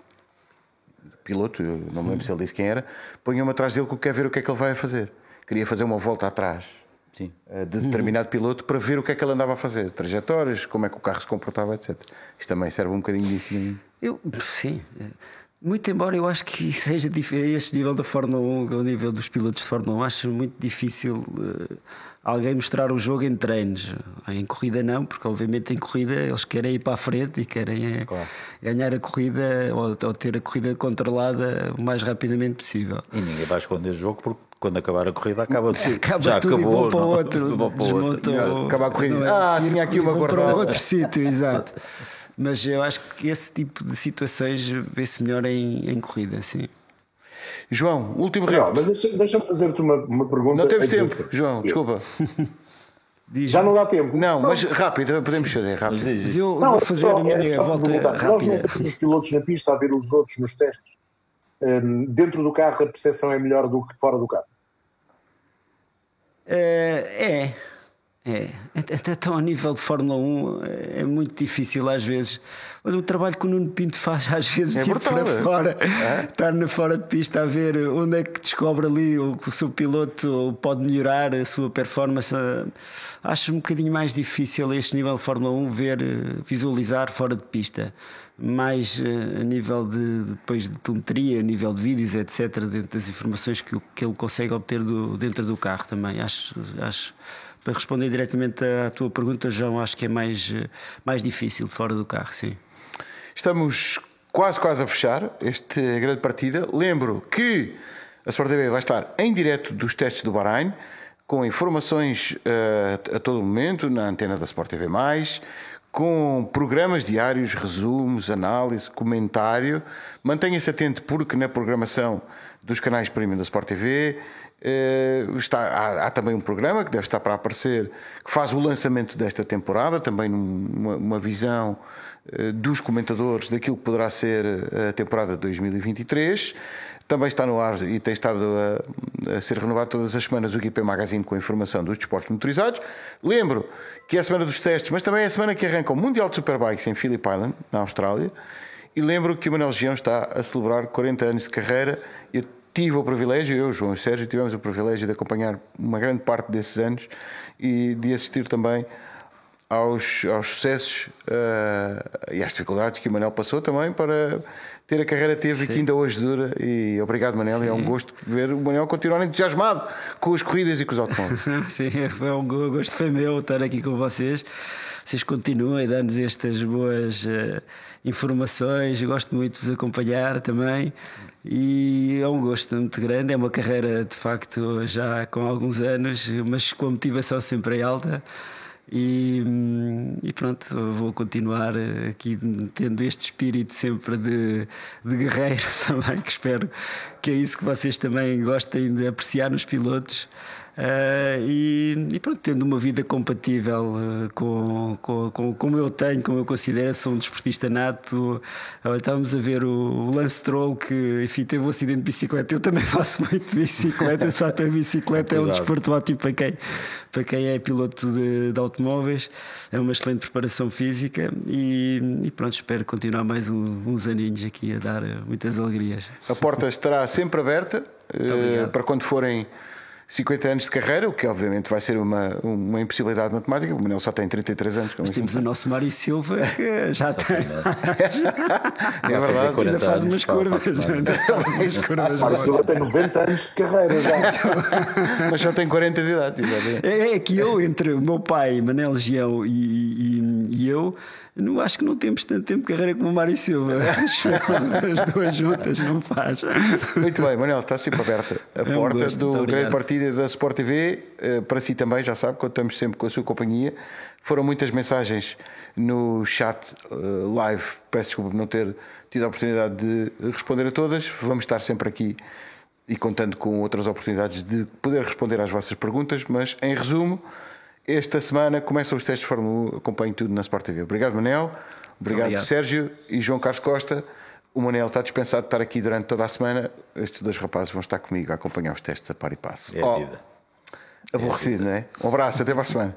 piloto, não me lembro se ele disse quem era, ponha-me atrás dele que eu quero ver o que é que ele vai fazer. Queria fazer uma volta atrás Sim. Eh, de determinado piloto para ver o que é que ele andava a fazer, trajetórias, como é que o carro se comportava, etc. Isto também serve um bocadinho disso. Eu, sim. Muito embora eu acho que seja difícil, este nível da Fórmula 1, o nível dos pilotos de Fórmula 1, acho muito difícil uh, alguém mostrar o jogo em treinos. Em corrida não, porque obviamente em corrida eles querem ir para a frente e querem eh, claro. ganhar a corrida ou, ou, ter a corrida controlada o mais rapidamente possível. E ninguém vai esconder o jogo porque quando acabar a corrida acaba de acaba já tudo acabou, e para o outro, vou para outro. Acaba a corrida. É ah, tinha aqui uma guardada. Para outro sítio, exato. Mas eu acho que esse tipo de situações vê-se melhor em, em corrida, sim. João, último real. Mas deixa-me deixa fazer-te uma, uma pergunta. Não temos tempo, assim. João, desculpa. Já não dá tempo. Não, mas rápido, podemos fazer rápido. Mas eu não, vou fazer só, a minha é volta rápida. Nós não temos os pilotos na pista a ver os outros nos testes. Um, dentro do carro a percepção é melhor do que fora do carro? Uh, é. É, até tão ao nível de Fórmula 1 é muito difícil às vezes. o trabalho que o Nuno Pinto faz às vezes é de ir para é? fora, é? estar na fora de pista a ver onde é que descobre ali o que o seu piloto pode melhorar a sua performance. Acho um bocadinho mais difícil a este nível de Fórmula 1 ver, visualizar fora de pista. Mais eh, a nível de depois de telemetria, a nível de vídeos, etc., dentro das informações que, que ele consegue obter do, dentro do carro também. Acho, acho para responder diretamente à tua pergunta, João, acho que é mais, mais difícil fora do carro, sim. Estamos quase, quase a fechar esta grande partida. Lembro que a Sport TV vai estar em direto dos testes do Bahrein, com informações uh, a todo momento na antena da Sport TV+, com programas diários, resumos, análise, comentário. Mantenha-se atento porque na programação dos canais premium da Sport TV eh, está, há, há, também um programa que deve estar para aparecer, que faz o lançamento desta temporada, também numa uma visão eh, dos comentadores daquilo que poderá ser a temporada de 2023. Também está no ar e tem estado a, a, ser renovado todas as semanas o GP Magazine com informação dos desportos motorizados. Lembro que é a semana dos testes, mas também é a semana que arranca o Mundial de Superbikes em Phillip Island, na Austrália. E lembro que o Manuel Gião está a celebrar 40 anos de carreira. Eu tive o privilégio, eu, João e Sérgio, tivemos o privilégio de acompanhar uma grande parte desses anos e de assistir também aos, aos sucessos uh, e às dificuldades que o Manel passou também para ter a carreira que teve e que ainda hoje dura. E obrigado, Manel. Sim. É um gosto ver o Manel continuar entusiasmado com as corridas e com os automóveis. Sim, foi um gosto foi meu estar aqui com vocês. Vocês continuem a dar-nos estas boas uh, informações. Eu gosto muito de vos acompanhar também e é um gosto muito grande. É uma carreira de facto já com alguns anos, mas com a motivação sempre alta. E, e, pronto, vou continuar aqui tendo este espírito sempre de, de guerreiro também, que espero que é isso que vocês também gostem de apreciar nos pilotos. Uh, e, e, pronto, tendo uma vida compatível uh, com, com, com, como eu tenho, como eu considero, sou um desportista nato. Estávamos a ver o, o Lance Troll que enfim, teve um acidente de bicicleta. Eu também faço muito de bicicleta, só ter bicicleta é um desporto ótimo para quem, para quem é piloto de, de automóveis. É uma excelente preparação física e, e pronto, espero continuar mais um, uns aninhos aqui a dar muitas alegrias. A porta estará sempre aberta para quando forem 50 anos de carreira, o que obviamente vai ser uma, uma impossibilidade matemática. O Manel só tem 33 anos. Mas temos o nosso Mário Silva que já tem. é verdade, ainda faz umas curvas. Ainda faz umas curvas. Mário Silva tem 90 anos de carreira já. Mas só tem 40 de idade. É, é que eu, entre o meu pai, Manel Gião e, e, e eu, não, acho que não temos tanto tempo de carreira como o Mário Silva. As duas juntas não faz. Muito bem, Manuel, está sempre aberta a é um porta gosto, do grande partido da Sport TV. Eh, para si também, já sabe, contamos sempre com a sua companhia. Foram muitas mensagens no chat eh, live. Peço desculpa por não ter tido a oportunidade de responder a todas. Vamos estar sempre aqui e contando com outras oportunidades de poder responder às vossas perguntas, mas em resumo. Esta semana começam os testes de Fórmula 1, acompanho tudo na Sport TV. Obrigado, Manel. Obrigado, Obrigado, Sérgio e João Carlos Costa. O Manel está dispensado de estar aqui durante toda a semana. Estes dois rapazes vão estar comigo a acompanhar os testes a par e passo. É a Oh, vida. aborrecido, não é? Um abraço, até para a semana.